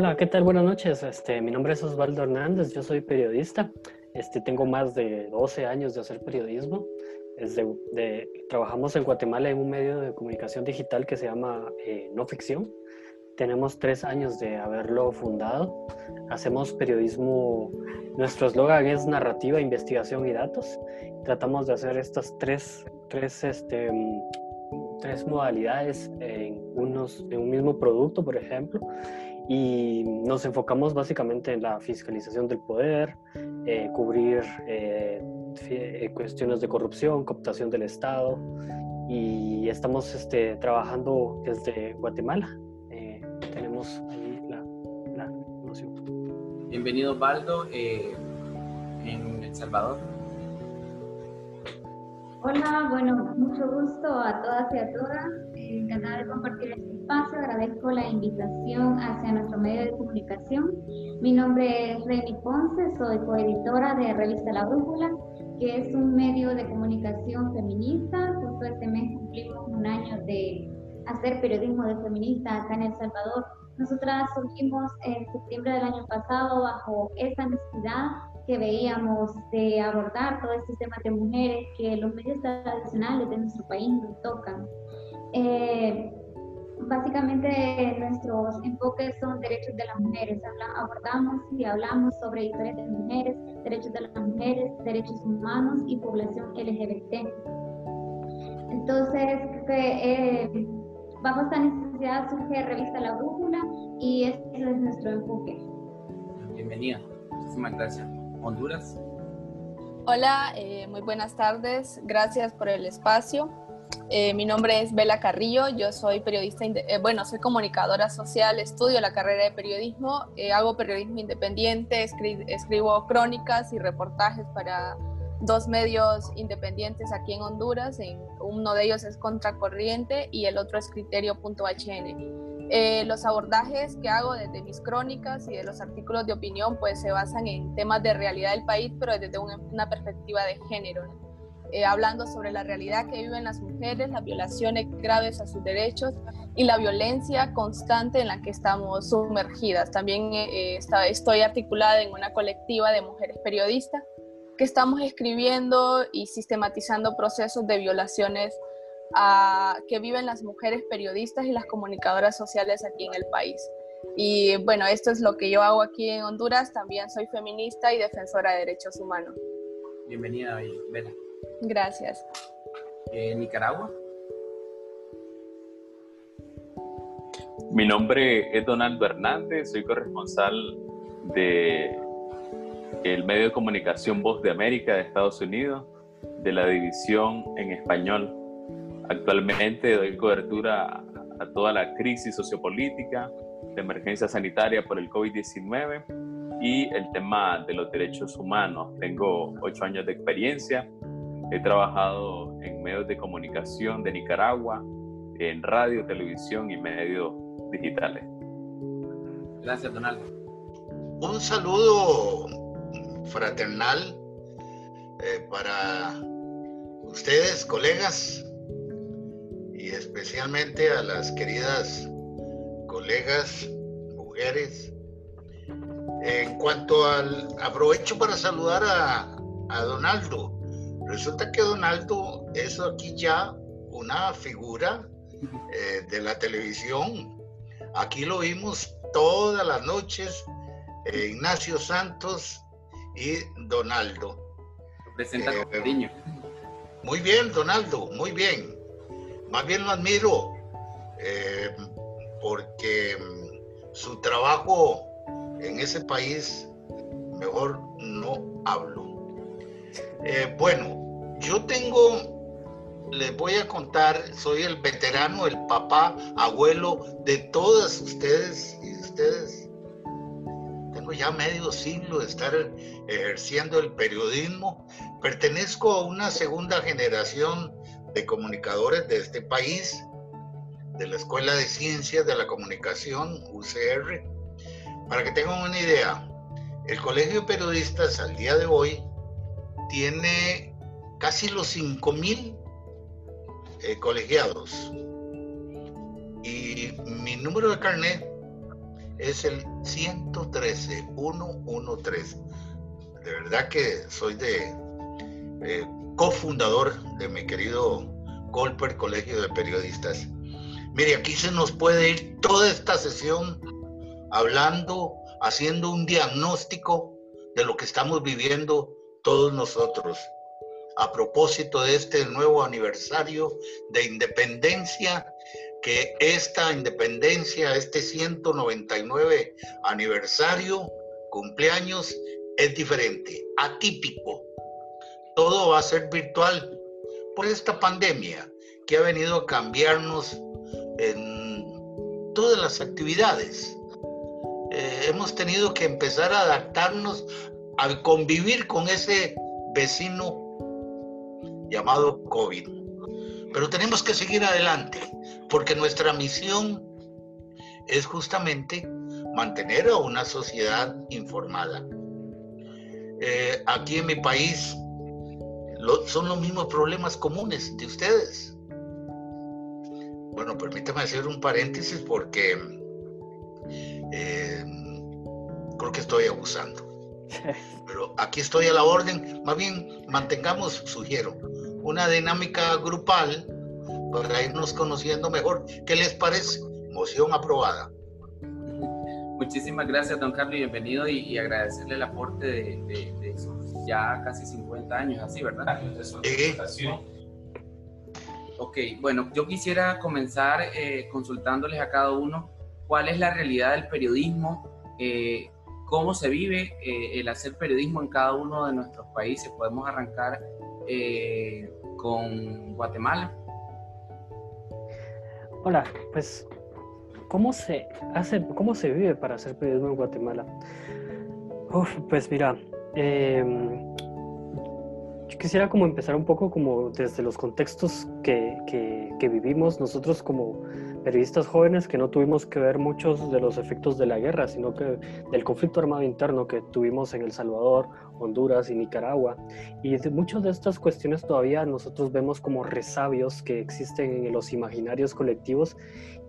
Hola, ¿qué tal? Buenas noches. Este, mi nombre es Osvaldo Hernández, yo soy periodista. Este, tengo más de 12 años de hacer periodismo. de, trabajamos en Guatemala en un medio de comunicación digital que se llama eh, No Ficción. Tenemos tres años de haberlo fundado. Hacemos periodismo, nuestro eslogan es narrativa, investigación y datos. Tratamos de hacer estas tres, tres, este, tres modalidades en, unos, en un mismo producto, por ejemplo y nos enfocamos básicamente en la fiscalización del poder, eh, cubrir eh, eh, cuestiones de corrupción, cooptación del Estado y estamos este, trabajando desde Guatemala. tenemos ahí la, la noción. Bienvenido, Baldo, en El Salvador. Hola, bueno, mucho gusto a todas y a todas. Encantada de compartir este espacio. Agradezco la invitación hacia nuestro medio de comunicación. Mi nombre es Reni Ponce, soy coeditora de Revista La Brújula, que es un medio de comunicación feminista. Justo este mes cumplimos un año de hacer periodismo de feminista acá en El Salvador. Nosotras surgimos en septiembre del año pasado bajo esa necesidad que veíamos de abordar todo este tema de mujeres que los medios tradicionales de nuestro país nos tocan. Eh, básicamente nuestros enfoques son derechos de las mujeres. abordamos y hablamos sobre historias de mujeres, derechos de las mujeres, derechos humanos y población LGBT. Entonces, eh, bajo esta necesidad surge Revista La Brújula y ese es nuestro enfoque. Bienvenida. Muchísimas gracias. Honduras. Hola, eh, muy buenas tardes. Gracias por el espacio. Eh, mi nombre es Bela Carrillo, yo soy periodista, eh, bueno, soy comunicadora social, estudio la carrera de periodismo, hago periodismo independiente, escribo crónicas y reportajes para dos medios independientes aquí en Honduras, en, uno de ellos es Contracorriente y el otro es Criterio.hn. Eh, los abordajes que hago desde mis crónicas y de los artículos de opinión pues se basan en temas de realidad del país, pero desde una, perspectiva de género, eh, hablando sobre la realidad que viven las mujeres, las violaciones graves a sus derechos y la violencia constante en la que estamos sumergidas. También eh, estoy articulada en una colectiva de mujeres periodistas que estamos escribiendo y sistematizando procesos de violaciones que viven las mujeres periodistas y las comunicadoras sociales aquí en el país. Y bueno, esto es lo que yo hago aquí en Honduras. También soy feminista y defensora de derechos humanos. Bienvenida, Bela. Gracias. ¿En Nicaragua? Mi nombre es Donaldo Hernández, soy corresponsal de el medio de comunicación Voz de América de Estados Unidos, de la división en español Actualmente doy cobertura a toda la crisis sociopolítica, de emergencia sanitaria por el COVID-19 y el tema de los derechos humanos. Tengo ocho años de experiencia. He trabajado en medios de comunicación de Nicaragua, en radio, televisión y medios digitales. Gracias, Donaldo. Un saludo fraternal eh, para ustedes, colegas, y especialmente a las queridas colegas, mujeres. En cuanto al, aprovecho para saludar a, a Donaldo. Resulta que Donaldo es aquí ya una figura eh, de la televisión. Aquí lo vimos todas las noches, eh, Ignacio Santos y Donaldo. Presenta eh, Muy bien, Donaldo, muy bien más bien lo admiro eh, porque mm, su trabajo en ese país, mejor no hablo. Eh, bueno, yo tengo, les voy a contar, soy el veterano, el papá, abuelo de todas ustedes y ustedes. Tengo ya medio siglo de estar ejerciendo el periodismo. Pertenezco a una segunda generación de comunicadores de este país, de la Escuela de Ciencias de la Comunicación, UCR. Para que tengan una idea, el Colegio de Periodistas al día de hoy tiene casi los 5.000 eh, colegiados. Y mi número de carnet es el 113, 113. De verdad que soy de eh, cofundador de mi querido Golper Colegio de Periodistas. Mire, aquí se nos puede ir toda esta sesión hablando, haciendo un diagnóstico de lo que estamos viviendo todos nosotros. A propósito de este nuevo aniversario de independencia, que esta independencia, este 199 aniversario, cumpleaños, es diferente, atípico. Todo va a ser virtual por esta pandemia que ha venido a cambiarnos en todas las actividades. Eh, hemos tenido que empezar a adaptarnos a convivir con ese vecino llamado COVID. Pero tenemos que seguir adelante porque nuestra misión es justamente mantener a una sociedad informada. Eh, aquí en mi país son los mismos problemas comunes de ustedes. Bueno, permítame hacer un paréntesis porque eh, creo que estoy abusando. Pero aquí estoy a la orden. Más bien, mantengamos, sugiero, una dinámica grupal para irnos conociendo mejor. ¿Qué les parece? Moción aprobada. Muchísimas gracias, don Carlos, bienvenido y, agradecerle el aporte de, ya casi 50 años, así, ¿verdad? Sí. Ok, bueno, yo quisiera comenzar eh, consultándoles a cada uno cuál es la realidad del periodismo, eh, cómo se vive eh, el hacer periodismo en cada uno de nuestros países. Podemos arrancar con Guatemala. Hola, pues ¿Cómo se hace, cómo se vive para hacer periodismo en Guatemala? pues mira, em, yo quisiera como empezar un poco como desde los contextos que, que, vivimos nosotros como periodistas jóvenes que no tuvimos que ver muchos de los efectos de la guerra, sino que del conflicto armado interno que tuvimos en El Salvador, Honduras y Nicaragua. Y de muchas de estas cuestiones todavía nosotros vemos como resabios que existen en los imaginarios colectivos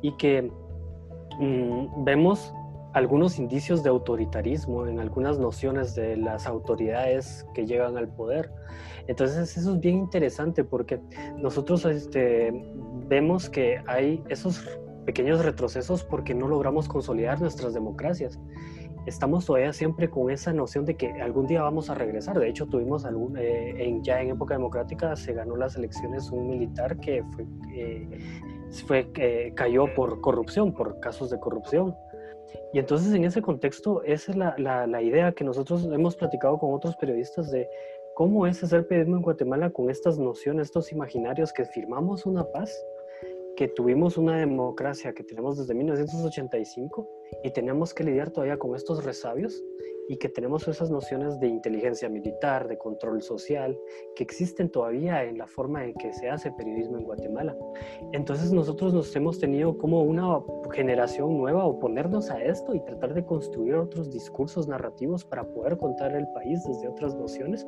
y que Mm, vemos algunos indicios de autoritarismo en algunas nociones de las autoridades que llegan al poder. Entonces eso es bien interesante porque nosotros este, vemos que hay esos pequeños retrocesos porque no logramos consolidar nuestras democracias. Estamos todavía siempre con esa noción de que algún día vamos a regresar. De hecho, tuvimos algún, eh, en, ya en época democrática se ganó las elecciones un militar que fue eh, fue, que cayó por corrupción, por casos de corrupción. Y entonces en ese contexto, esa es la, la, idea que nosotros hemos platicado con otros periodistas de cómo es hacer periodismo en Guatemala con estas nociones, estos imaginarios que firmamos una paz, que tuvimos una democracia que tenemos desde 1985 y tenemos que lidiar todavía con estos resabios y que tenemos esas nociones de inteligencia militar, de control social, que existen todavía en la forma en que se hace periodismo en Guatemala. Entonces nosotros nos hemos tenido como una generación nueva oponernos a esto y tratar de construir otros discursos narrativos para poder contar el país desde otras nociones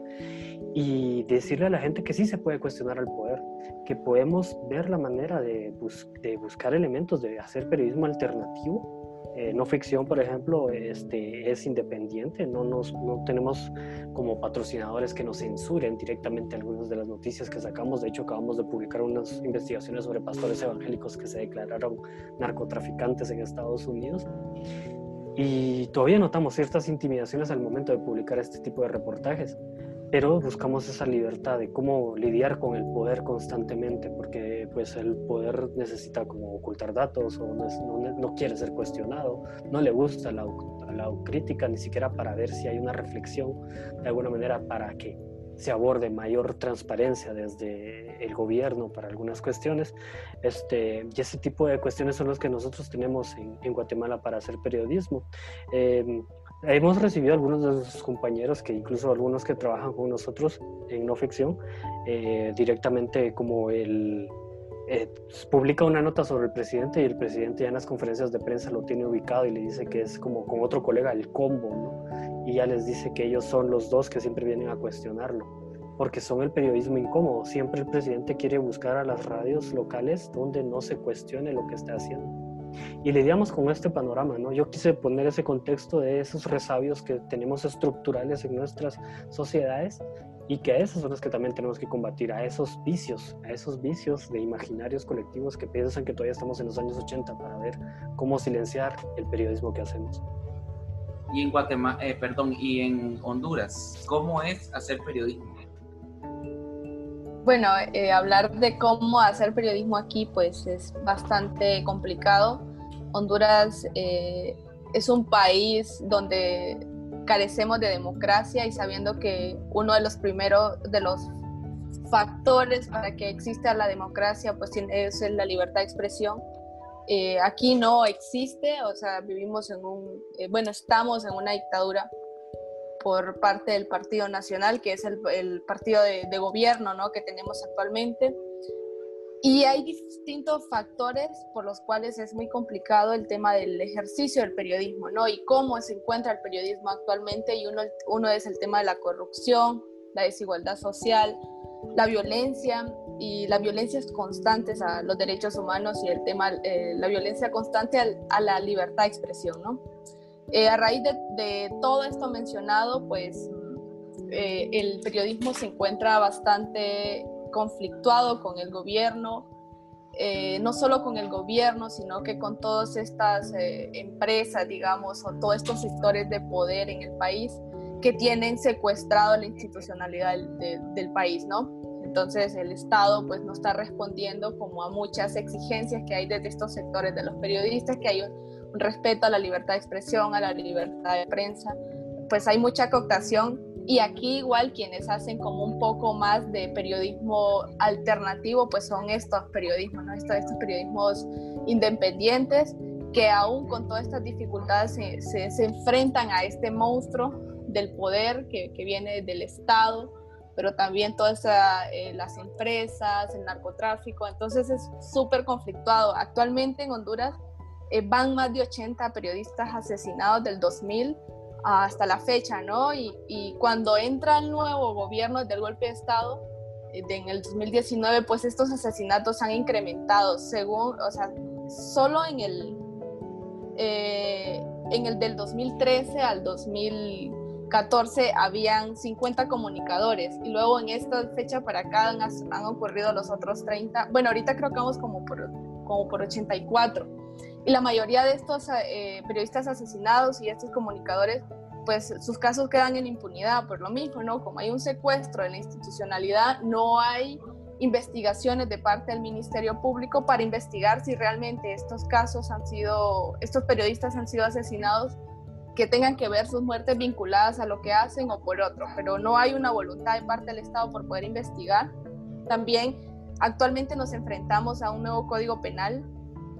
y decirle a la gente que sí se puede cuestionar al poder, que podemos ver la manera de, de buscar elementos, de hacer periodismo alternativo eh, no ficción, por ejemplo, este, es independiente, no, nos, no tenemos como patrocinadores que nos censuren directamente algunas de las noticias que sacamos. De hecho, acabamos de publicar unas investigaciones sobre pastores evangélicos que se declararon narcotraficantes en Estados Unidos. Y todavía notamos ciertas intimidaciones al momento de publicar este tipo de reportajes pero buscamos esa libertad de cómo lidiar con el poder constantemente, porque pues el poder necesita como ocultar datos o no, no, quiere ser cuestionado, no le gusta la, la crítica ni siquiera para ver si hay una reflexión de alguna manera para que se aborde mayor transparencia desde el gobierno para algunas cuestiones. Este, y ese tipo de cuestiones son las que nosotros tenemos en, en Guatemala para hacer periodismo. Eh, Hemos recibido algunos de sus compañeros, que incluso algunos que trabajan con nosotros en no ficción, eh, directamente como el eh, publica una nota sobre el presidente y el presidente ya en las conferencias de prensa lo tiene ubicado y le dice que es como con otro colega el combo, ¿no? Y ya les dice que ellos son los dos que siempre vienen a cuestionarlo, porque son el periodismo incómodo. Siempre el presidente quiere buscar a las radios locales donde no se cuestione lo que está haciendo. Y lidiamos con este panorama, ¿no? Yo quise poner ese contexto de esos resabios que tenemos estructurales en nuestras sociedades y que a esos son los que también tenemos que combatir, a esos vicios, a esos vicios de imaginarios colectivos que piensan que todavía estamos en los años 80 para ver cómo silenciar el periodismo que hacemos. Y en Guatemala, eh, perdón, y en Honduras, ¿cómo es hacer periodismo? Bueno, eh, hablar de cómo hacer periodismo aquí pues es bastante complicado. Honduras eh, es un país donde carecemos de democracia y sabiendo que uno de los primeros de los factores para que exista la democracia pues es la libertad de expresión. Eh, aquí no existe, o sea, vivimos en un, bueno, estamos en una dictadura por parte del Partido Nacional, que es el, partido de, gobierno ¿no? que tenemos actualmente. Y hay distintos factores por los cuales es muy complicado el tema del ejercicio del periodismo, ¿no? Y cómo se encuentra el periodismo actualmente. Y uno, uno es el tema de la corrupción, la desigualdad social, la violencia y la violencia constantes a los derechos humanos y el tema, eh, la violencia constante a la libertad de expresión, ¿no? Eh, a raíz de, todo esto mencionado, pues eh, el periodismo se encuentra bastante conflictuado con el gobierno, eh, no solo con el gobierno, sino que con todas estas empresas, digamos, o todos estos sectores de poder en el país que tienen secuestrado la institucionalidad del, del país, ¿no? Entonces el Estado pues no está respondiendo como a muchas exigencias que hay desde estos sectores de los periodistas, que hay un, respeto a la libertad de expresión, a la libertad de prensa, pues hay mucha cooptación y aquí igual quienes hacen como un poco más de periodismo alternativo, pues son estos periodismos, ¿no? estos, estos periodismos independientes que aún con todas estas dificultades se, enfrentan a este monstruo del poder que, que viene del Estado, pero también todas eh, las empresas, el narcotráfico, entonces es súper conflictuado. Actualmente en Honduras eh, van más de 80 periodistas asesinados del 2000 hasta la fecha, ¿no? Y, cuando entra el nuevo gobierno del golpe de Estado, eh, en el 2019, pues estos asesinatos han incrementado, según, o sea, solo en el, eh, en el del 2013 al 2014 habían 50 comunicadores y luego en esta fecha para acá han, han ocurrido los otros 30, bueno, ahorita creo que vamos como por, como por 84 y la mayoría de estos eh, periodistas asesinados y estos comunicadores, pues sus casos quedan en impunidad por lo mismo, ¿no? Como hay un secuestro en la institucionalidad, no hay investigaciones de parte del Ministerio Público para investigar si realmente estos casos han sido, estos periodistas han sido asesinados que tengan que ver sus muertes vinculadas a lo que hacen o por otro, pero no hay una voluntad de parte del Estado por poder investigar. También actualmente nos enfrentamos a un nuevo código penal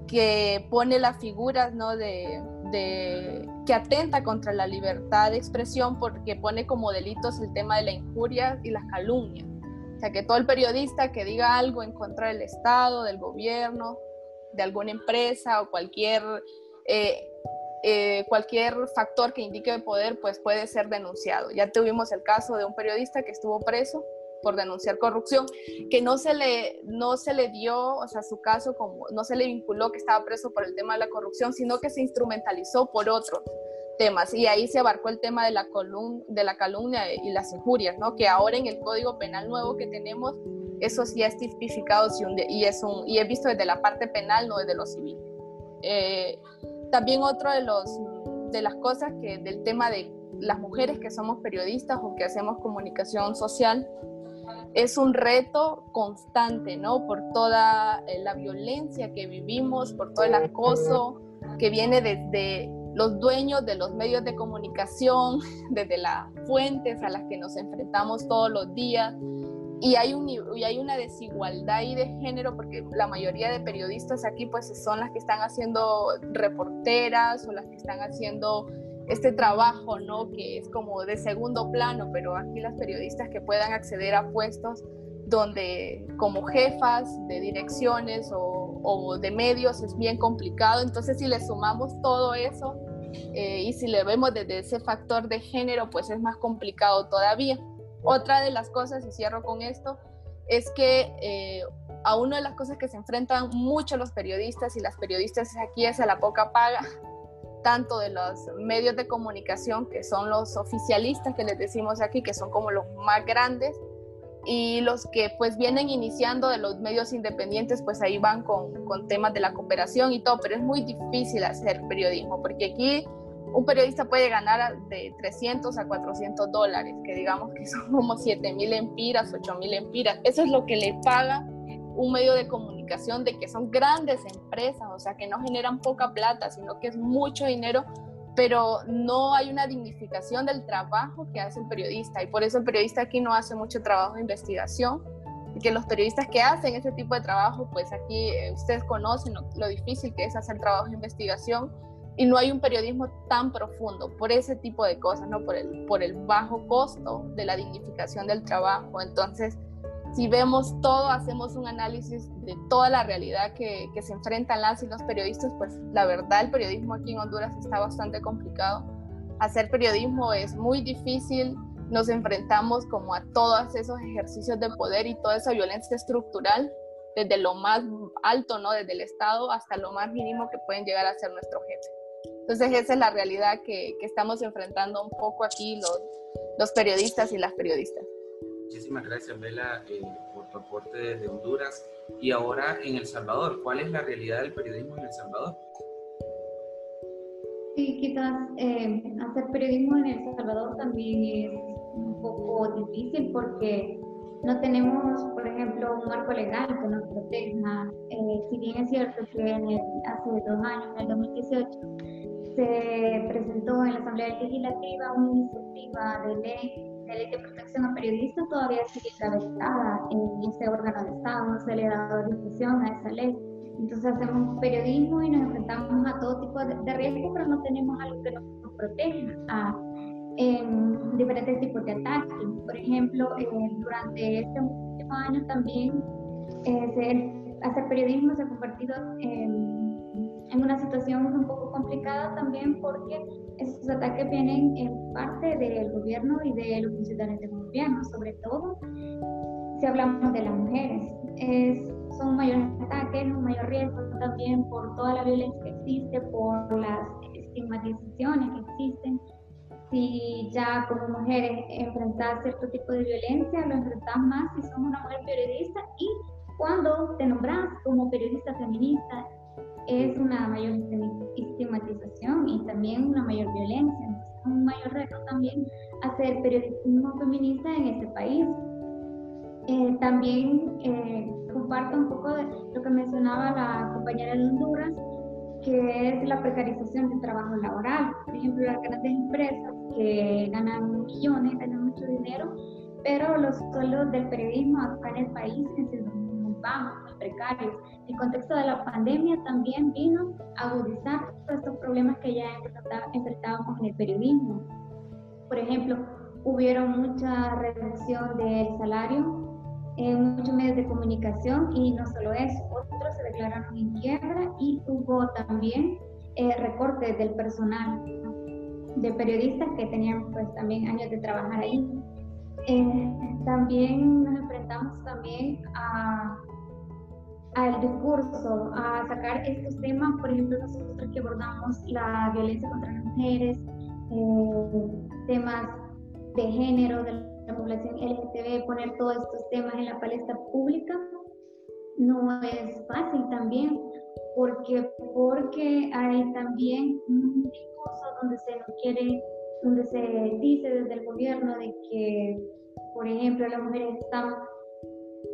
que pone las figuras ¿no? de, que atenta contra la libertad de expresión porque pone como delitos el tema de la injuria y la calumnia. O sea, que todo el periodista que diga algo en contra del Estado, del gobierno, de alguna empresa o cualquier, eh, eh, cualquier factor que indique poder, pues puede ser denunciado. Ya tuvimos el caso de un periodista que estuvo preso por denunciar corrupción, que no se le, no se le dio, o sea, su caso como, no se le vinculó que estaba preso por el tema de la corrupción, sino que se instrumentalizó por otros temas y ahí se abarcó el tema de la, de la calumnia y las injurias, ¿no? Que ahora en el Código Penal nuevo que tenemos, eso sí es tipificado y, es un, y he visto desde la parte penal, no desde lo civil. Eh, también otro de, los, de las cosas que del tema de las mujeres que somos periodistas o que hacemos comunicación social, es un reto constante, ¿no? Por toda eh, la violencia que vivimos, por todo el acoso que viene desde los dueños de los medios de comunicación, desde las fuentes a las que nos enfrentamos todos los días. Y hay, un, y hay una desigualdad ahí de género porque la mayoría de periodistas aquí pues son las que están haciendo reporteras o las que están haciendo este trabajo, ¿no? Que es como de segundo plano, pero aquí las periodistas que puedan acceder a puestos donde como jefas de direcciones o, de medios es bien complicado. Entonces, si le sumamos todo eso eh, y si le vemos desde ese factor de género, pues es más complicado todavía. Otra de las cosas, y cierro con esto, es que eh, a una de las cosas que se enfrentan mucho los periodistas y las periodistas aquí es a la poca paga, tanto de los medios de comunicación, que son los oficialistas que les decimos aquí, que son como los más grandes, y los que pues vienen iniciando de los medios independientes, pues ahí van con, con temas de la cooperación y todo, pero es muy difícil hacer periodismo, porque aquí un periodista puede ganar de 300 a 400 dólares, que digamos que son como 7 mil empiras, 8 mil empiras. Eso es lo que le paga un medio de comunicación de que son grandes empresas, o sea, que no generan poca plata, sino que es mucho dinero, pero no hay una dignificación del trabajo que hace el periodista. Y por eso el periodista aquí no hace mucho trabajo de investigación, que los periodistas que hacen ese tipo de trabajo, pues aquí eh, ustedes conocen lo, lo difícil que es hacer trabajo de investigación y no hay un periodismo tan profundo por ese tipo de cosas, ¿no? Por el, por el bajo costo de la dignificación del trabajo. Entonces, si vemos todo, hacemos un análisis de toda la realidad que, se enfrentan las y los periodistas, pues la verdad el periodismo aquí en Honduras está bastante complicado. Hacer periodismo es muy difícil, nos enfrentamos como a todos esos ejercicios de poder y toda esa violencia estructural desde lo más alto, ¿no? Desde el Estado hasta lo más mínimo que pueden llegar a ser nuestro jefe. Entonces esa es la realidad que, que estamos enfrentando un poco aquí los, los, periodistas y las periodistas. Muchísimas gracias, Vela, eh, por tu aporte desde Honduras. Y ahora en El Salvador, ¿cuál es la realidad del periodismo en El Salvador? Sí, quizás eh, hacer periodismo en El Salvador también es un poco difícil porque no tenemos, por ejemplo, un marco legal que nos proteja. Eh, si bien es cierto que en el, hace dos años, en el 2018, se presentó en la Asamblea Legislativa una iniciativa de ley, de ley de protección a periodistas, todavía sigue encabezada en ese órgano de Estado, no se le ha dado difusión a esa ley. Entonces hacemos periodismo y nos enfrentamos a todo tipo de, de riesgos, pero no tenemos algo que nos, nos proteja a, en diferentes tipos de ataques. Por ejemplo, eh, durante este último año también eh, hacer periodismo se ha convertido en, en, una situación un poco complicada también porque esos ataques vienen en parte del gobierno y de los funcionarios gobierno, sobre todo si hablamos de las mujeres. Es, son mayores ataques, un mayor riesgo también por toda la violencia que existe, por las estigmatizaciones que existen si ya como mujeres enfrentas cierto tipo de violencia, lo enfrentas más si sos una mujer periodista y cuando te nombras como periodista feminista es una mayor estigmatización y también una mayor violencia. es un mayor reto también hacer periodismo feminista en este país. Eh, también eh, comparto un poco de lo que mencionaba la compañera de Honduras, que es la precarización del trabajo laboral. Por ejemplo, las grandes empresas que ganan millones, ganan mucho dinero, pero los sueldos del periodismo acá en el país son muy bajos, precarios. El contexto de la pandemia también vino a agudizar todos estos problemas que ya enfrentábamos en el periodismo. Por ejemplo, hubieron mucha reducción del salario en muchos medios de comunicación y no solo eso, otros se declararon en quiebra y hubo también eh, recortes del personal de periodistas que tenían pues también años de trabajar ahí. Eh, también nos enfrentamos también a al discurso, a sacar estos temas, por ejemplo, nosotros que abordamos la violencia contra las mujeres, eh, temas de género, de la población LGTB, poner todos estos temas en la palestra pública, no es fácil también, porque, porque hay también un discurso donde se nos quiere, donde se dice desde el gobierno de que, por ejemplo, las mujeres están,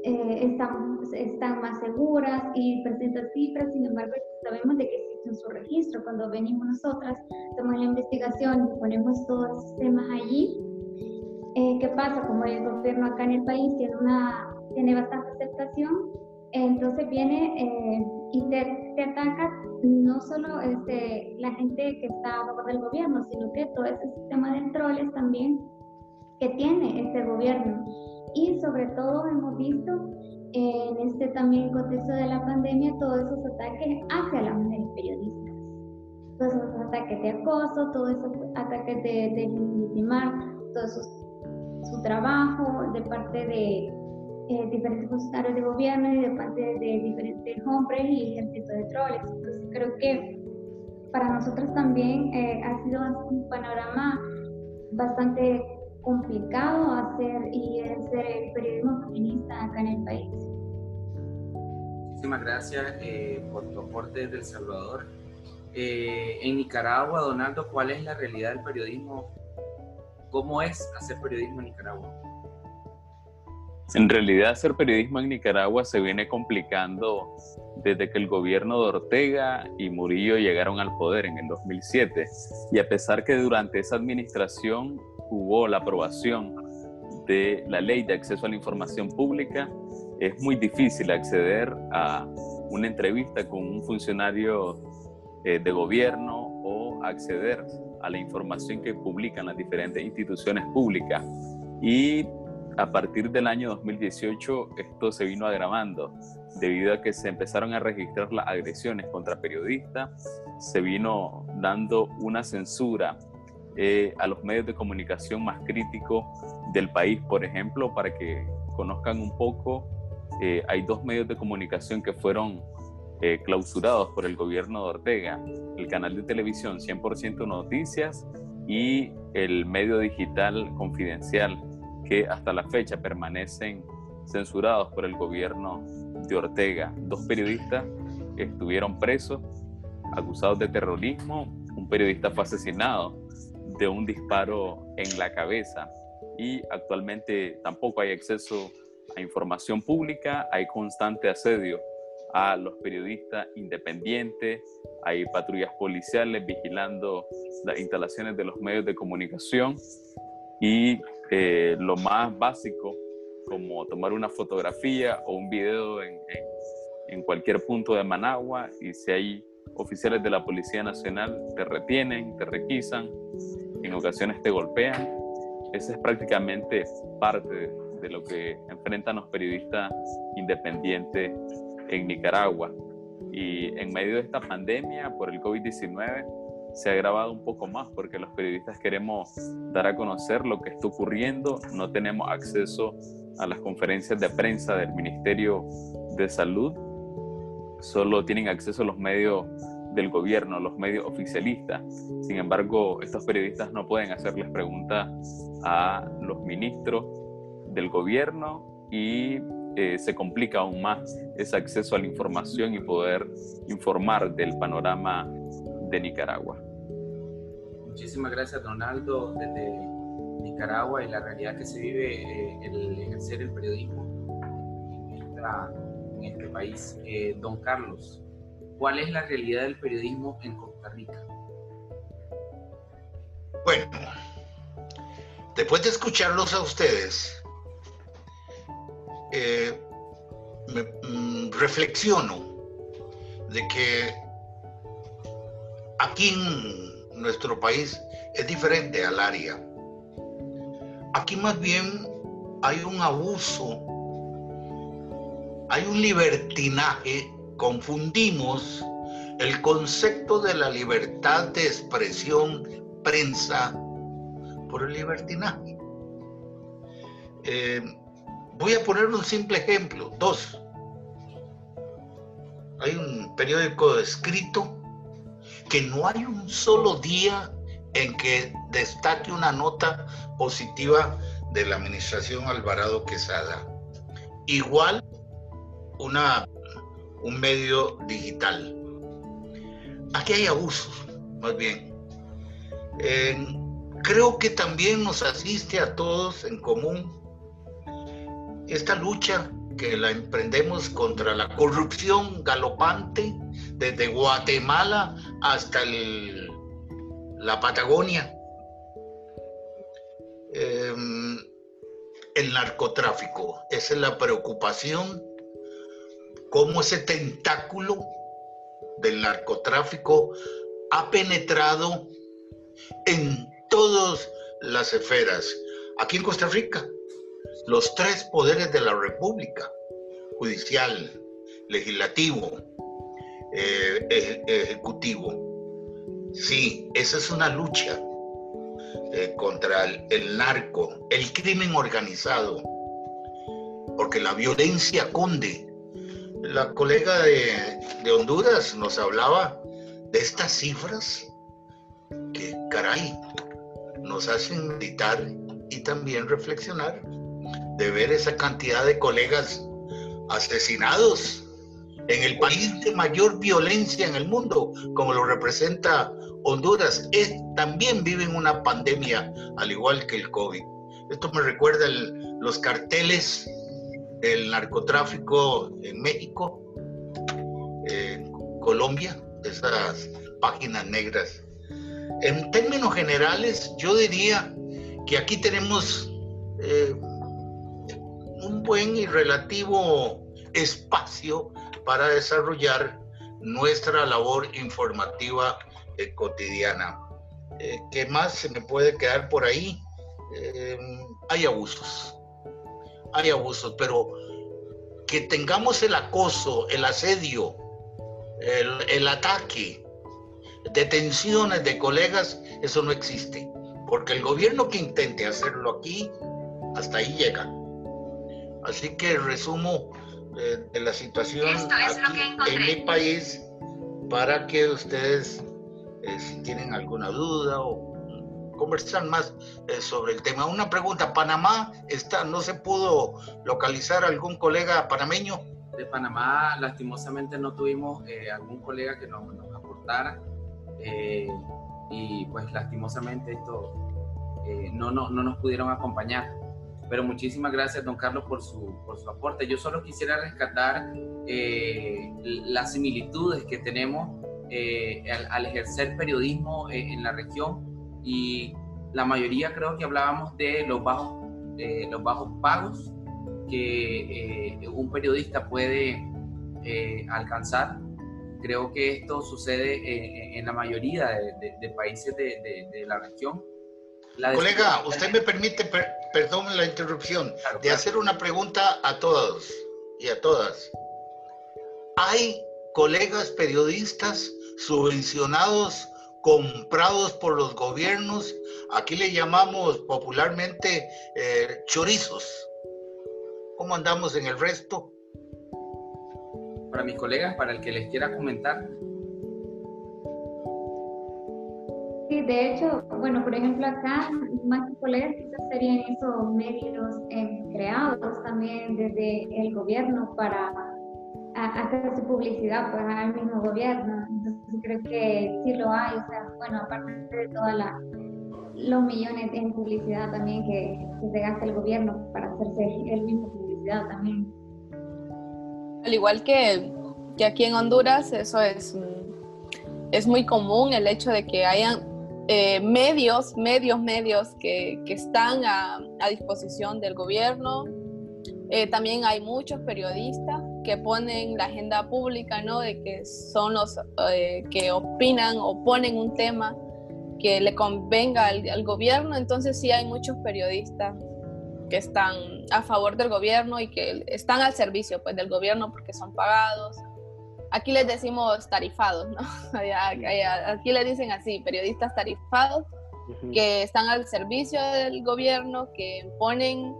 eh, están, están más seguras y presentan cifras, sin embargo, sabemos de que existe un su registro. Cuando venimos nosotras, hacemos la investigación y ponemos todos los temas allí, eh, ¿qué pasa? Como el gobierno acá en el país tiene, una, tiene bastante aceptación, entonces viene eh, y te, te, ataca no solo este, la gente que está a favor del gobierno, sino que todo ese sistema de troles también que tiene este gobierno. Y sobre todo hemos visto en este también contexto de la pandemia todos esos ataques hacia las mujeres periodistas. Todos esos ataques de acoso, todos esos ataques de, de legitimar, todos esos su trabajo, de parte de, eh, diferentes funcionarios de gobierno y de parte de diferentes hombres y ejército de troles. Entonces creo que para nosotros también eh, ha sido un panorama bastante complicado hacer y hacer el periodismo feminista acá en el país. Muchísimas gracias eh, por tu aporte desde El Salvador. Eh, en Nicaragua, Donaldo, ¿cuál es la realidad del periodismo? ¿Cómo es hacer periodismo en Nicaragua? En realidad, hacer periodismo en Nicaragua se viene complicando desde que el gobierno de Ortega y Murillo llegaron al poder en el 2007. Y a pesar que durante esa administración hubo la aprobación de la ley de acceso a la información pública, es muy difícil acceder a una entrevista con un funcionario eh, de gobierno o acceder a la información que publican las diferentes instituciones públicas. Y a partir del año 2018 esto se vino agravando debido a que se empezaron a registrar las agresiones contra periodistas, se vino dando una censura eh, a los medios de comunicación más críticos del país, por ejemplo, para que conozcan un poco, eh, hay dos medios de comunicación que fueron eh, clausurados por el gobierno de Ortega, el canal de televisión 100% Noticias y el medio digital confidencial, que hasta la fecha permanecen censurados por el gobierno de Ortega. Dos periodistas estuvieron presos, acusados de terrorismo, un periodista fue asesinado de un disparo en la cabeza. Y actualmente tampoco hay acceso a información pública, hay constante asedio a los periodistas independientes, hay patrullas policiales vigilando las instalaciones de los medios de comunicación. Y eh, lo más básico como tomar una fotografía o un video en, en cualquier punto de Managua y si hay oficiales de la Policía Nacional te retienen, te requisan en ocasiones te golpean. Esa es prácticamente parte de lo que enfrentan los periodistas independientes en Nicaragua. Y en medio de esta pandemia por el COVID-19 se ha agravado un poco más porque los periodistas queremos dar a conocer lo que está ocurriendo, no tenemos acceso a las conferencias de prensa del Ministerio de Salud, solo tienen acceso a los medios del gobierno, los medios oficialistas. Sin embargo, estos periodistas no pueden hacerles preguntas a los ministros del gobierno y eh, se complica aún más ese acceso a la información y poder informar del panorama de Nicaragua. Muchísimas gracias, Donaldo, desde Nicaragua y la realidad que se vive eh, el ejercer el periodismo en, este país. Eh, don Carlos, ¿Cuál es la realidad del periodismo en Costa Rica? Bueno, después de escucharlos a ustedes, eh, me, mm, reflexiono de que aquí en nuestro país es diferente al área. Aquí más bien hay un abuso, hay un libertinaje confundimos el concepto de la libertad de expresión prensa por el libertinaje. Eh, voy a poner un simple ejemplo, dos. Hay un periódico escrito que no hay un solo día en que destaque una nota positiva de la administración Alvarado Quesada. Igual una un medio digital. Aquí hay abusos, más bien. creo que también nos asiste a todos en común esta lucha que la emprendemos contra la corrupción galopante desde Guatemala hasta la Patagonia. Em, el narcotráfico, esa es la preocupación cómo ese tentáculo del narcotráfico ha penetrado en todas las esferas. Aquí en Costa Rica, los tres poderes de la República, judicial, legislativo, eh, ejecutivo. Sí, esa es una lucha eh, contra el narco, el crimen organizado porque la violencia conde. La colega de, Honduras nos hablaba de estas cifras que, caray, nos hacen meditar y también reflexionar de ver esa cantidad de colegas asesinados en el país de mayor violencia en el mundo, como lo representa Honduras, es, también viven una pandemia al igual que el COVID. Esto me recuerda los carteles del narcotráfico en México, en Colombia, esas páginas negras. En términos generales, yo diría que aquí tenemos eh, un buen y relativo espacio para desarrollar nuestra labor informativa eh, cotidiana. Eh, ¿Qué más se me puede quedar por ahí? Eh, hay abusos, hay abusos, pero que tengamos el acoso, el asedio, el, el ataque, detenciones de colegas, eso no existe, porque el gobierno que intente hacerlo aquí, hasta ahí llega. Así que resumo eh, de la situación aquí en mi país para que ustedes, eh, si tienen alguna duda o conversar más eh, sobre el tema. Una pregunta, ¿Panamá está, no se pudo localizar algún colega panameño? De Panamá, lastimosamente no tuvimos algún colega que nos, nos aportara y pues lastimosamente esto no, no, no nos pudieron acompañar. Pero muchísimas gracias, don Carlos, por su, por su aporte. Yo solo quisiera rescatar eh, las similitudes que tenemos eh, al, ejercer periodismo eh, en la región y la mayoría creo que hablábamos de los bajos, los bajos pagos que un periodista puede alcanzar. Creo que esto sucede en, la mayoría de, países de, de la región Colega, usted me permite, perdón la interrupción, de hacer una pregunta a todos y a todas. ¿Hay colegas periodistas subvencionados, comprados por los gobiernos? Aquí le llamamos popularmente eh, chorizos. ¿Cómo andamos en el resto? Para mis colegas, para el que les quiera comentar, Sí, de hecho, bueno, por ejemplo acá, más que colegas, serían esos medios eh, creados también desde el gobierno para hacer su publicidad pues al mismo gobierno. Entonces creo que sí lo hay, o sea, bueno, aparte de todos los millones en publicidad también que, se gasta el gobierno para hacerse el mismo publicidad también. Al igual que, que aquí en Honduras, eso es, es muy común el hecho de que hayan eh, medios, medios, medios que, que están a, a, disposición del gobierno. Eh, también hay muchos periodistas que ponen la agenda pública, ¿no? De que son los eh, que opinan o ponen un tema que le convenga al, al, gobierno. Entonces sí hay muchos periodistas que están a favor del gobierno y que están al servicio pues, del gobierno porque son pagados aquí les decimos tarifados, ¿no? Aquí les dicen así, periodistas tarifados, que están al servicio del gobierno, que ponen,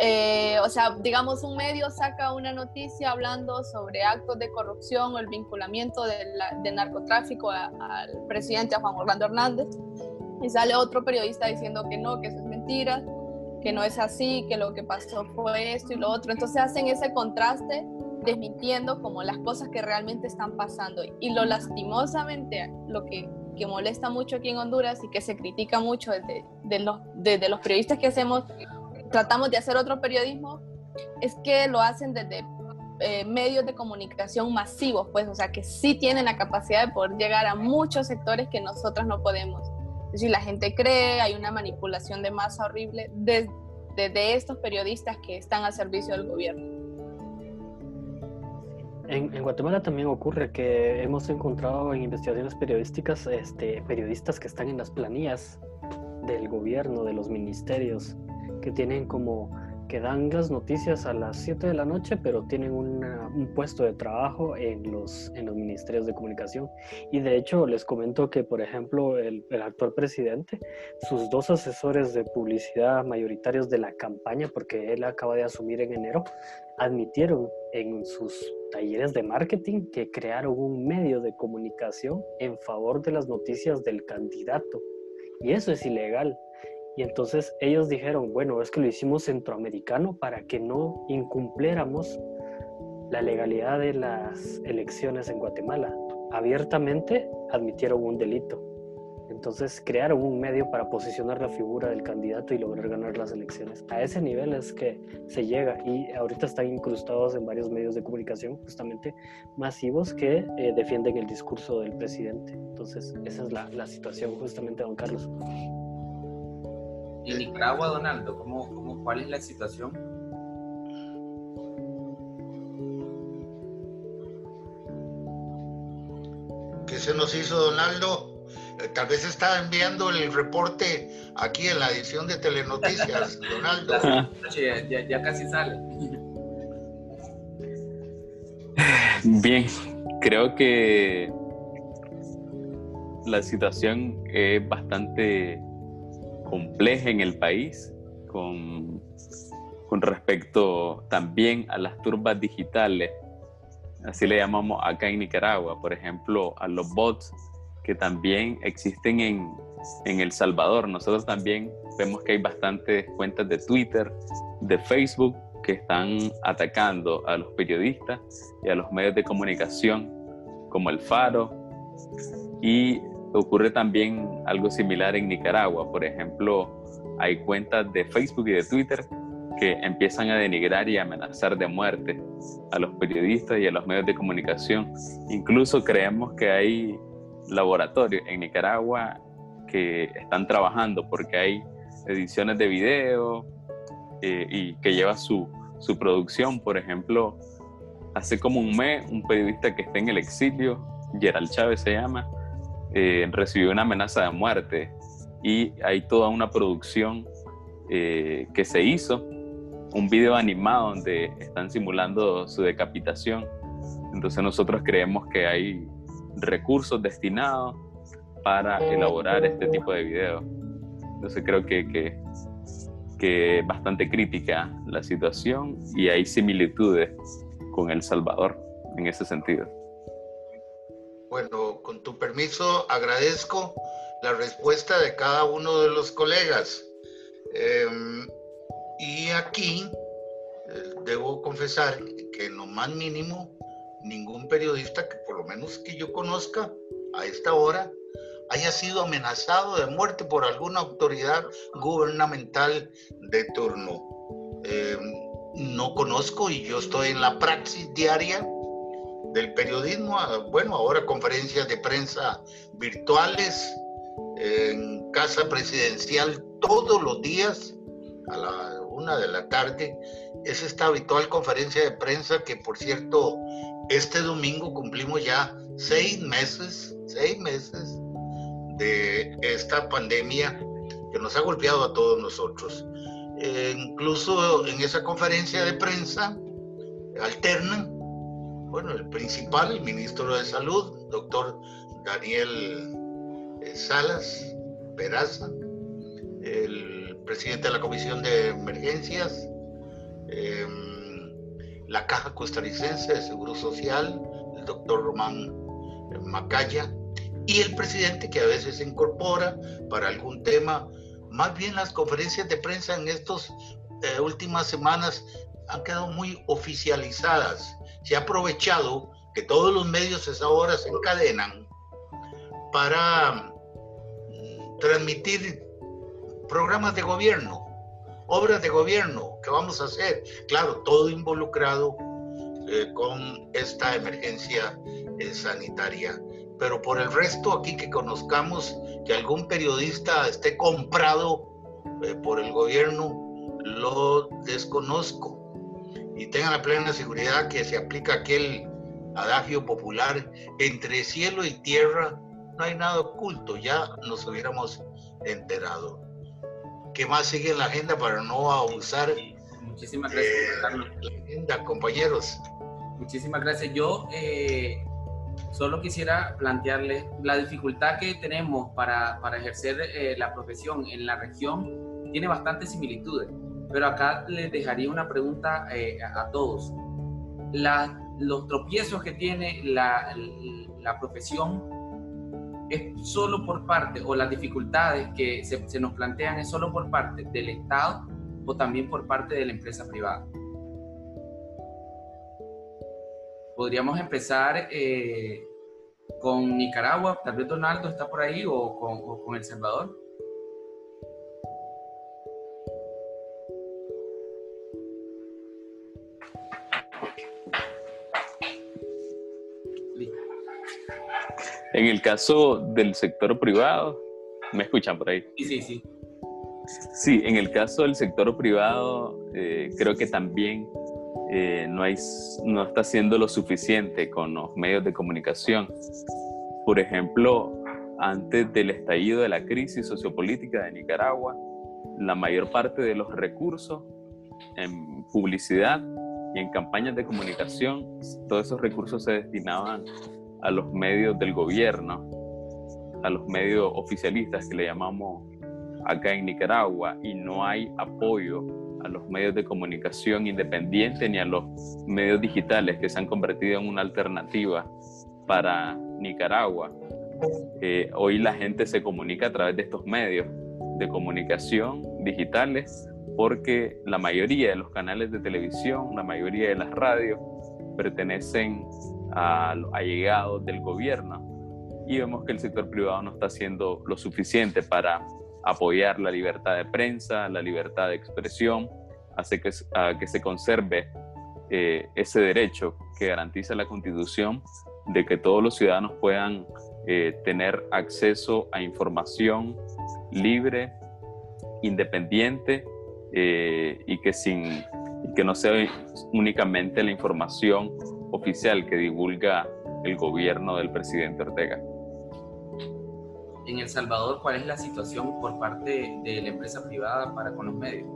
eh, o sea, digamos, un medio saca una noticia hablando sobre actos de corrupción o el vinculamiento del narcotráfico al presidente, a Juan Orlando Hernández, y sale otro periodista diciendo que no, que eso es mentira, que no es así, que lo que pasó fue esto y lo otro. Entonces hacen ese contraste desmintiendo como las cosas que realmente están pasando. Y lo lastimosamente, lo que, que molesta mucho aquí en Honduras y que se critica mucho desde, de los, desde los periodistas que hacemos, tratamos de hacer otro periodismo, es que lo hacen desde eh, medios de comunicación masivos, pues, o sea, que sí tienen la capacidad de poder llegar a muchos sectores que nosotros no podemos. Es decir, la gente cree, hay una manipulación de masa horrible desde de estos periodistas que están al servicio del gobierno. En, Guatemala también ocurre que hemos encontrado en investigaciones periodísticas este, periodistas que están en las planillas del gobierno, de los ministerios, que tienen como que dan las noticias a las 7 de la noche, pero tienen un puesto de trabajo en los, en los ministerios de comunicación. Y de hecho, les comento que, por ejemplo, el, el actual presidente, sus dos asesores de publicidad mayoritarios de la campaña, porque él acaba de asumir en enero, admitieron en sus talleres de marketing que crearon un medio de comunicación en favor de las noticias del candidato. Y eso es ilegal. Y entonces ellos dijeron, bueno, es que lo hicimos centroamericano para que no incumpliéramos la legalidad de las elecciones en Guatemala. Abiertamente admitieron un delito. Entonces crearon un medio para posicionar la figura del candidato y lograr ganar las elecciones. A ese nivel es que se llega y ahorita están incrustados en varios medios de comunicación justamente masivos que eh, defienden el discurso del presidente. Entonces esa es la, la situación justamente, don Carlos. ¿Y Nicaragua, Donaldo? ¿Cómo, cómo, ¿Cuál es la situación? ¿Qué se nos hizo, Donaldo? Eh, tal vez está enviando el reporte aquí en la edición de Telenoticias, Donaldo. Ya, ya, ya casi sale. Bien, creo que la situación es bastante compleja en el país con, con respecto también a las turbas digitales. Así le llamamos acá en Nicaragua, por ejemplo, a los bots que también existen en, en El Salvador. Nosotros también vemos que hay bastantes cuentas de Twitter, de Facebook, que están atacando a los periodistas y a los medios de comunicación como El Faro y Ocurre también algo similar en Nicaragua. Por ejemplo, hay cuentas de Facebook y de Twitter que empiezan a denigrar y amenazar de muerte a los periodistas y a los medios de comunicación. Incluso creemos que hay laboratorios en Nicaragua que están trabajando porque hay ediciones de video eh, y que lleva su, su producción. Por ejemplo, hace como un mes, un periodista que está en el exilio, Gerald Chávez se llama, eh, recibió una amenaza de muerte y hay toda una producción eh, que se hizo, un video animado donde están simulando su decapitación. Entonces nosotros creemos que hay recursos destinados para elaborar este tipo de videos. Entonces creo que, que, que es bastante crítica la situación y hay similitudes con El Salvador en ese sentido. Bueno, con tu permiso, agradezco la respuesta de cada uno de los colegas. Em, y aquí eh, debo confesar que en lo más mínimo, ningún periodista que por lo menos que yo conozca a esta hora haya sido amenazado de muerte por alguna autoridad gubernamental de turno. Em, no conozco y yo estoy en la praxis diaria del periodismo, bueno, ahora conferencias de prensa virtuales en casa presidencial todos los días a la una de la tarde. Es esta habitual conferencia de prensa que, por cierto, este domingo cumplimos ya seis meses, seis meses de esta pandemia que nos ha golpeado a todos nosotros. Eh, incluso en esa conferencia de prensa alternan bueno, el principal, el ministro de Salud, doctor Daniel eh, Salas Peraza, el presidente de la Comisión de Emergencias, em, la Caja Costarricense de Seguro Social, el doctor Román Macaya, y el presidente que a veces se incorpora para algún tema. Más bien las conferencias de prensa en estas eh, últimas semanas han quedado muy oficializadas se ha aprovechado que todos los medios a esa hora se encadenan para mm, transmitir programas de gobierno, obras de gobierno que vamos a hacer. Claro, todo involucrado eh, con esta emergencia eh, sanitaria. Pero por el resto, aquí que conozcamos que algún periodista esté comprado eh, por el gobierno, lo desconozco y tengan la plena seguridad que se aplica aquel adagio popular, entre cielo y tierra no hay nada oculto, ya nos hubiéramos enterado. ¿Qué más sigue en la agenda para no abusar Muchísimas gracias, Eh, Carlos. Linda, compañeros. Muchísimas gracias. Yo eh, solo quisiera plantearles la dificultad que tenemos para, para ejercer eh, la profesión en la región tiene bastantes similitudes, pero acá les dejaría una pregunta eh, a, todos. Los tropiezos que tiene la, profesión es solo por parte, o las dificultades que se, se nos plantean es solo por parte del Estado o también por parte de la empresa privada. Podríamos empezar eh, con Nicaragua, tal vez Donaldo está por ahí, o con, o con El Salvador. En el caso del sector privado, ¿me escuchan por ahí? Sí, sí, sí. Sí, en el caso del sector privado, eh, creo que también eh, no, hay, no está haciendo lo suficiente con los medios de comunicación. Por ejemplo, antes del estallido de la crisis sociopolítica de Nicaragua, la mayor parte de los recursos en publicidad y en campañas de comunicación, todos esos recursos se destinaban a los medios del gobierno, a los medios oficialistas que le llamamos acá en Nicaragua y no hay apoyo a los medios de comunicación independientes ni a los medios digitales que se han convertido en una alternativa para Nicaragua. Eh, hoy la gente se comunica a través de estos medios de comunicación digitales porque la mayoría de los canales de televisión, la mayoría de las radios pertenecen a los allegados del gobierno. Y vemos que el sector privado no está haciendo lo suficiente para apoyar la libertad de prensa, la libertad de expresión, hace que, a que se conserve eh, ese derecho que garantiza la Constitución de que todos los ciudadanos puedan eh, tener acceso a información libre, independiente eh, y que, sin, y que no sea únicamente la información oficial que divulga el gobierno del presidente Ortega en El Salvador, ¿cuál es la situación por parte de la empresa privada para con los medios?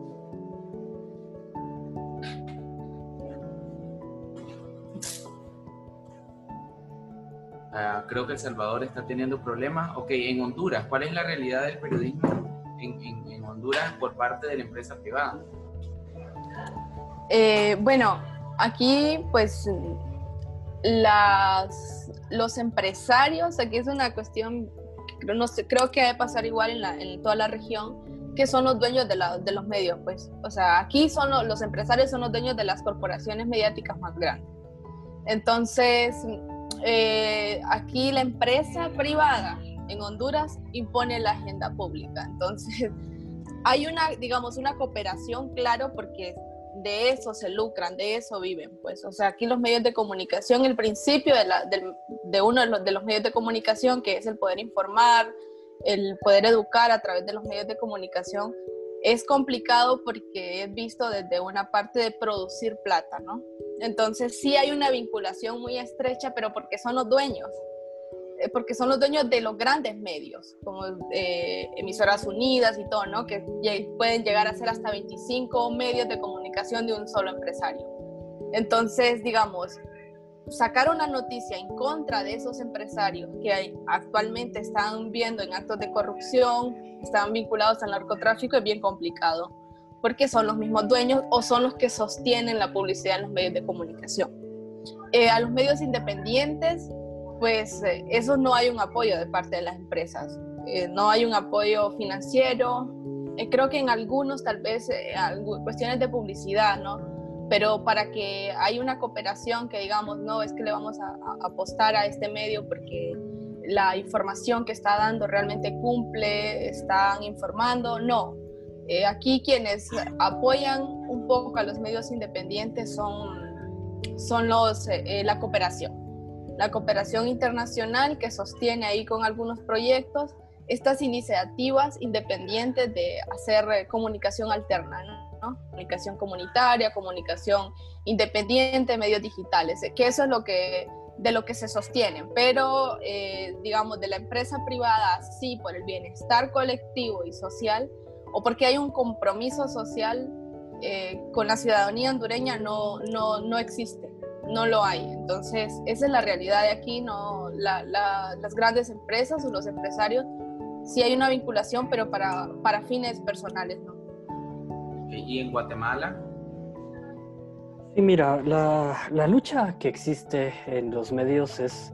Uh, creo que El Salvador está teniendo problemas. Ok, en Honduras, ¿cuál es la realidad del periodismo en, en, en Honduras por parte de la empresa privada? Eh, bueno, aquí pues los empresarios, aquí es una cuestión no sé, creo que debe pasar igual en, toda la región, que son los dueños de, los medios, pues. O sea, aquí son los, los, empresarios son los dueños de las corporaciones mediáticas más grandes. Entonces, eh, aquí la empresa privada en Honduras impone la agenda pública. Entonces, hay una, digamos, una cooperación, claro, porque de eso se lucran, de eso viven, pues. O sea, aquí los medios de comunicación, el principio de, uno de los, de los, medios de comunicación, que es el poder informar, el poder educar a través de los medios de comunicación, es complicado porque es visto desde una parte de producir plata, ¿no? Entonces sí hay una vinculación muy estrecha, pero porque son los dueños, porque son los dueños de los grandes medios, como eh, emisoras unidas y todo, ¿no? Que pueden llegar a ser hasta 25 medios de comunicación de un solo empresario. Entonces, digamos, sacar una noticia en contra de esos empresarios que actualmente están viendo en actos de corrupción, están vinculados al narcotráfico, es bien complicado, porque son los mismos dueños o son los que sostienen la publicidad en los medios de comunicación. Eh, a los medios independientes, pues eh, eso no hay un apoyo de parte de las empresas, eh, no hay un apoyo financiero, eh, creo que en algunos tal vez cuestiones de publicidad, ¿no? Pero para que haya una cooperación que digamos, no, es que le vamos a, a apostar a este medio porque la información que está dando realmente cumple, están informando, no. aquí quienes apoyan un poco a los medios independientes son, son los, la cooperación la cooperación internacional que sostiene ahí con algunos proyectos estas iniciativas independientes de hacer comunicación alterna, ¿no? comunicación comunitaria, comunicación independiente, medios digitales, que eso es lo que, de lo que se sostienen, pero eh, digamos de la empresa privada, sí, por el bienestar colectivo y social, o porque hay un compromiso social, eh, con la ciudadanía hondureña no, no, no existe, no lo hay. Entonces, esa es la realidad de aquí, no las grandes empresas o los empresarios, sí hay una vinculación, pero para, para fines personales, ¿no? ¿Y en Guatemala? Sí, mira, la, la lucha que existe en los medios es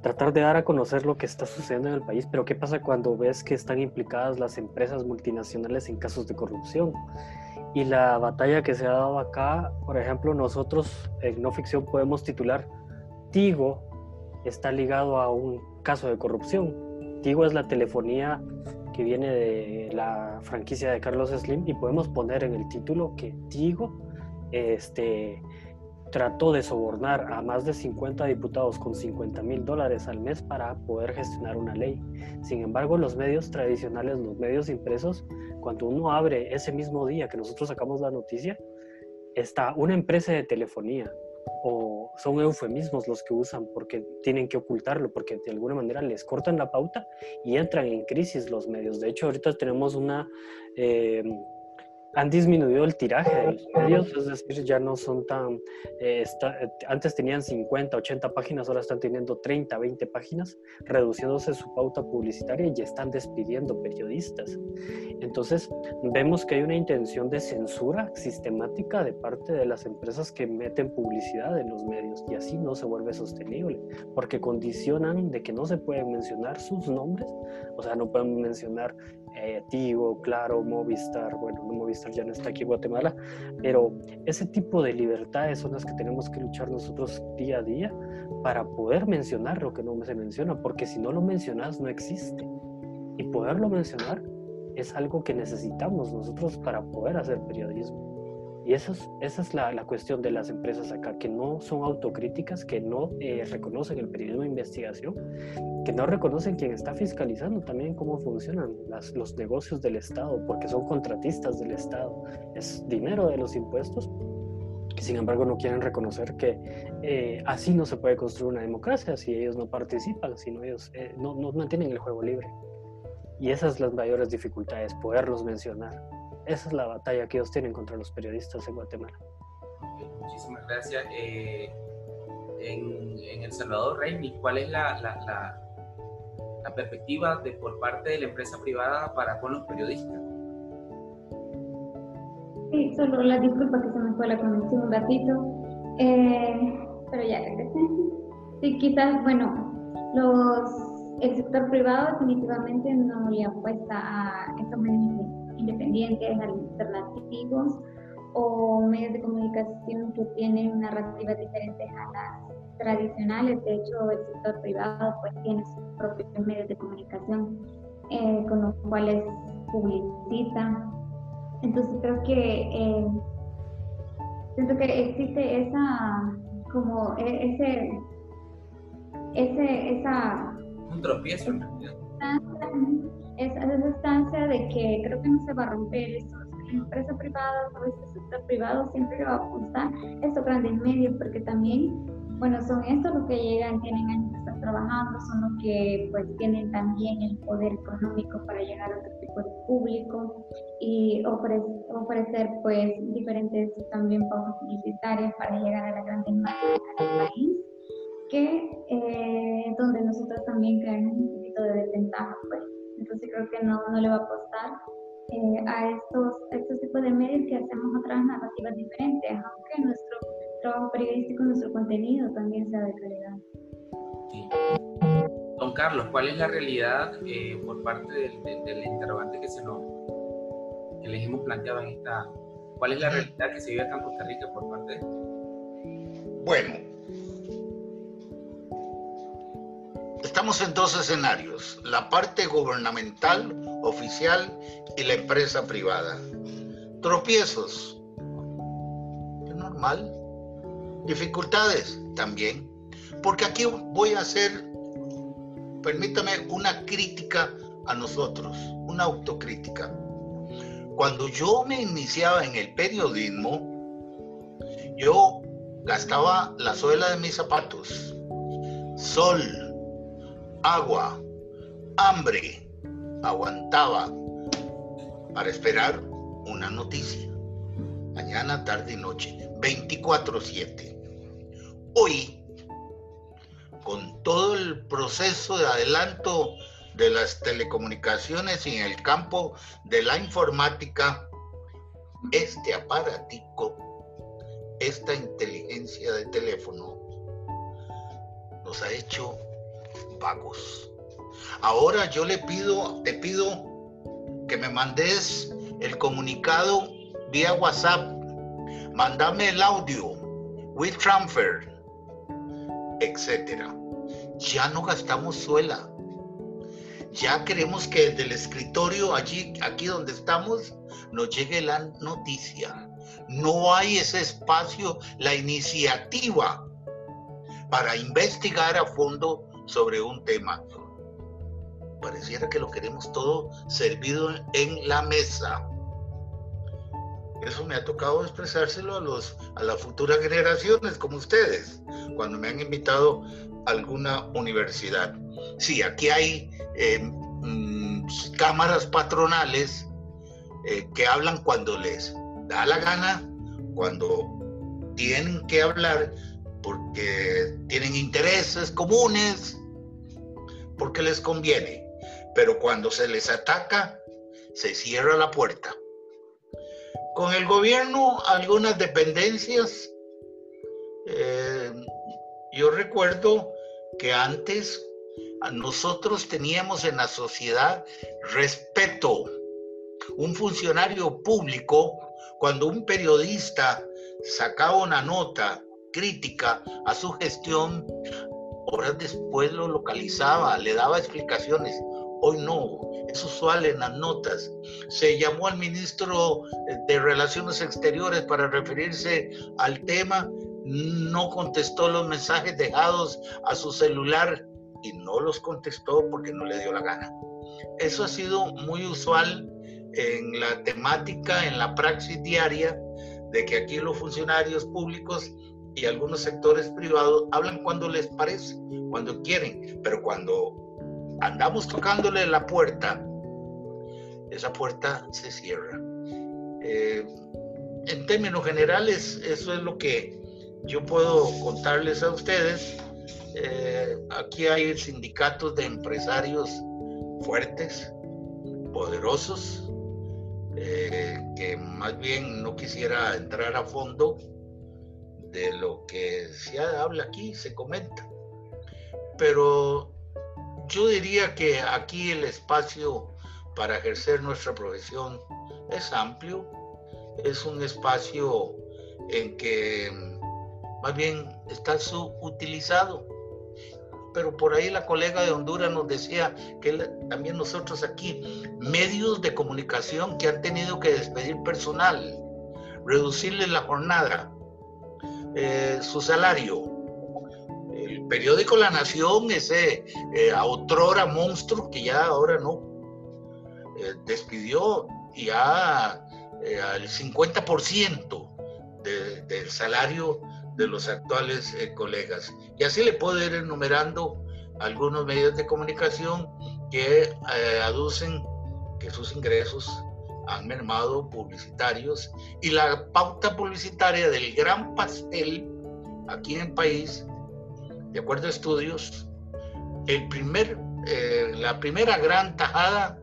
tratar de dar a conocer lo que está sucediendo en el país, pero ¿qué pasa cuando ves que están implicadas las empresas multinacionales en casos de corrupción? Y la batalla que se ha dado acá, por ejemplo, nosotros en no ficción podemos titular Tigo está ligado a un caso de corrupción. Tigo es la telefonía que viene de la franquicia de Carlos Slim y podemos poner en el título que Tigo este, trató de sobornar a más de 50 diputados con 50 mil dólares al mes para poder gestionar una ley. Sin embargo, los medios tradicionales, los medios impresos, cuando uno abre ese mismo día que nosotros sacamos la noticia, está una empresa de telefonía o son eufemismos los que usan porque tienen que ocultarlo, porque de alguna manera les cortan la pauta y entran en crisis los medios. De hecho, ahorita tenemos una... Eh, han disminuido el tiraje de los medios, es decir, ya no son tan, eh, eh, antes tenían 50, 80 páginas, ahora están teniendo 30, 20 páginas, reduciéndose su pauta publicitaria y están despidiendo periodistas. Entonces, vemos que hay una intención de censura sistemática de parte de las empresas que meten publicidad en los medios y así no se vuelve sostenible, porque condicionan de que no se pueden mencionar sus nombres, o sea, no pueden mencionar eh, Tigo, Claro, Movistar, bueno, no Movistar ya no está aquí en Guatemala, pero ese tipo de libertades son las que tenemos que luchar nosotros día a día para poder mencionar lo que no se menciona, porque si no lo mencionas no existe. Y poderlo mencionar es algo que necesitamos nosotros para poder hacer periodismo. Y eso es, esa es la, la, cuestión de las empresas acá, que no son autocríticas, que no eh, reconocen el periodismo de investigación, que no reconocen quién está fiscalizando también cómo funcionan las, los negocios del Estado, porque son contratistas del Estado. Es dinero de los impuestos, que sin embargo no quieren reconocer que eh, así no se puede construir una democracia si ellos no participan, si ellos eh, no, no mantienen el juego libre. Y esas son las mayores dificultades, poderlos mencionar. Esa es la batalla que ellos tienen contra los periodistas en Guatemala. muchísimas gracias. Eh, en, El Salvador, Reini, ¿cuál es la, la, la, perspectiva de, por parte de la empresa privada para con los periodistas? Sí, solo la disculpa que se me fue la conexión un ratito, eh, pero ya regresé. Sí, quizás, bueno, los, el sector privado definitivamente no le apuesta a estos medios independientes, alternativos o medios de comunicación que tienen narrativas diferentes a las tradicionales. De hecho, el sector privado pues tiene sus propios medios de comunicación eh, con los cuales publicita. Entonces creo que eh, siento que existe esa como e, ese ese esa un tropiezo en esa instancia de que creo que no se va a romper esto. La empresa privada o este sector privado siempre va a apostar a estos grandes medios porque también, bueno, son estos los que llegan, tienen años de estar trabajando, son los que pues tienen también el poder económico para llegar a otro tipo de público y ofrecer pues diferentes también pautas publicitarias para llegar a las grandes masas del país que eh, donde nosotros también creamos un poquito de desventaja pues entonces creo que no, no le va a costar eh, a estos, estos tipos de medios que hacemos otras narrativas diferentes, aunque nuestro trabajo periodístico, nuestro contenido también sea de calidad. Don Carlos, ¿cuál es la realidad eh, por parte del, del, interrogante que, se nos, que les hemos planteado en esta... ¿Cuál es la realidad que se vive acá en Costa Rica por parte de... Bueno, Estamos en dos escenarios, la parte gubernamental, oficial y la empresa privada. Tropiezos, normal. Dificultades también. Porque aquí voy a hacer, permítame, una crítica a nosotros, una autocrítica. Cuando yo me iniciaba en el periodismo, yo gastaba la suela de mis zapatos, sol, agua, hambre, aguantaba para esperar una noticia. mañana, tarde y noche, 24/7. Hoy, con todo el proceso de adelanto de las telecomunicaciones y en el campo de la informática, este aparatico, esta inteligencia de teléfono, nos ha hecho Ahora yo le pido, te pido que me mandes el comunicado vía WhatsApp, mandame el audio, with transfer, etcétera. Ya no gastamos suela. Ya queremos que desde el escritorio allí, aquí donde estamos, nos llegue la noticia. No hay ese espacio, la iniciativa para investigar a fondo sobre un tema. Pareciera que lo queremos todo servido en la mesa. Eso me ha tocado expresárselo a, los, a las futuras generaciones como ustedes, cuando me han invitado a alguna universidad. Sí, aquí hay eh, mm, cámaras patronales eh, que hablan cuando les da la gana, cuando tienen que hablar porque tienen intereses comunes, porque les conviene. Pero cuando se les ataca, se cierra la puerta. Con el gobierno, algunas dependencias, eh, yo recuerdo que antes nosotros teníamos en la sociedad respeto. Un funcionario público, cuando un periodista sacaba una nota crítica a su gestión, horas después lo localizaba, le daba explicaciones. Hoy no, es usual en las notas. Se llamó al ministro de Relaciones Exteriores para referirse al tema, no contestó los mensajes dejados a su celular y no los contestó porque no le dio la gana. Eso ha sido muy usual en la temática, en la praxis diaria, de que aquí los funcionarios públicos y algunos sectores privados hablan cuando les parece, cuando quieren, pero cuando andamos tocándole la puerta, esa puerta se cierra. Eh, en términos generales, eso es lo que yo puedo contarles a ustedes. Eh, aquí hay sindicatos de empresarios fuertes, poderosos, eh, que más bien no quisiera entrar a fondo de lo que se habla aquí, se comenta. Pero yo diría que aquí el espacio para ejercer nuestra profesión es amplio, es un espacio en que más bien está subutilizado. Pero por ahí la colega de Honduras nos decía que también nosotros aquí, medios de comunicación que han tenido que despedir personal, reducirle la jornada, eh, su salario, el periódico La Nación, ese eh, autora monstruo que ya ahora no, eh, despidió ya eh, al 50% del salario de los actuales colegas. Y así le puedo ir enumerando algunos medios de comunicación que aducen que sus ingresos han mermado publicitarios y la pauta publicitaria del gran pastel aquí en el país de acuerdo a estudios, el primer, eh, la primera gran tajada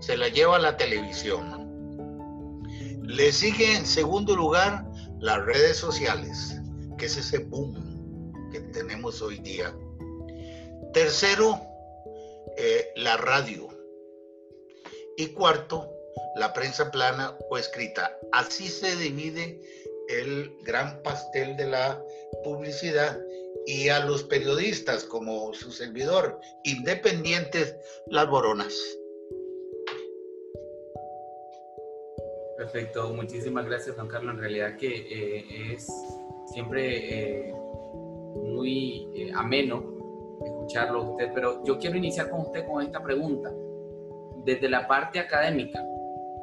se la lleva la televisión. Le sigue en segundo lugar las redes sociales, que es ese boom que tenemos hoy día. Tercero, eh, la radio. Y cuarto, la prensa plana o escrita. Así se divide el gran pastel de la publicidad y a los periodistas como su servidor, independientes, las boronas. Perfecto, muchísimas gracias, Juan Carlos. En realidad que eh, es siempre eh, muy eh, ameno escucharlo a usted, pero yo quiero iniciar con usted con esta pregunta. Desde la parte académica,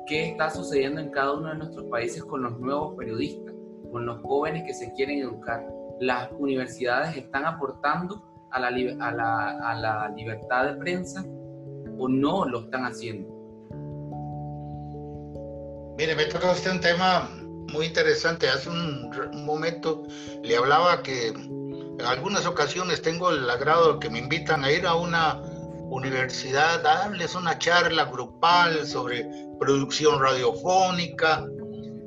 ¿qué está sucediendo en cada uno de nuestros países con los nuevos periodistas, con los jóvenes que se quieren educar? las universidades están aportando a la, a la, libertad de prensa o no lo están haciendo? Mire, me toca usted un tema muy interesante. Hace un, un, momento le hablaba que en algunas ocasiones tengo el agrado de que me invitan a ir a una universidad, darles una charla grupal sobre producción radiofónica.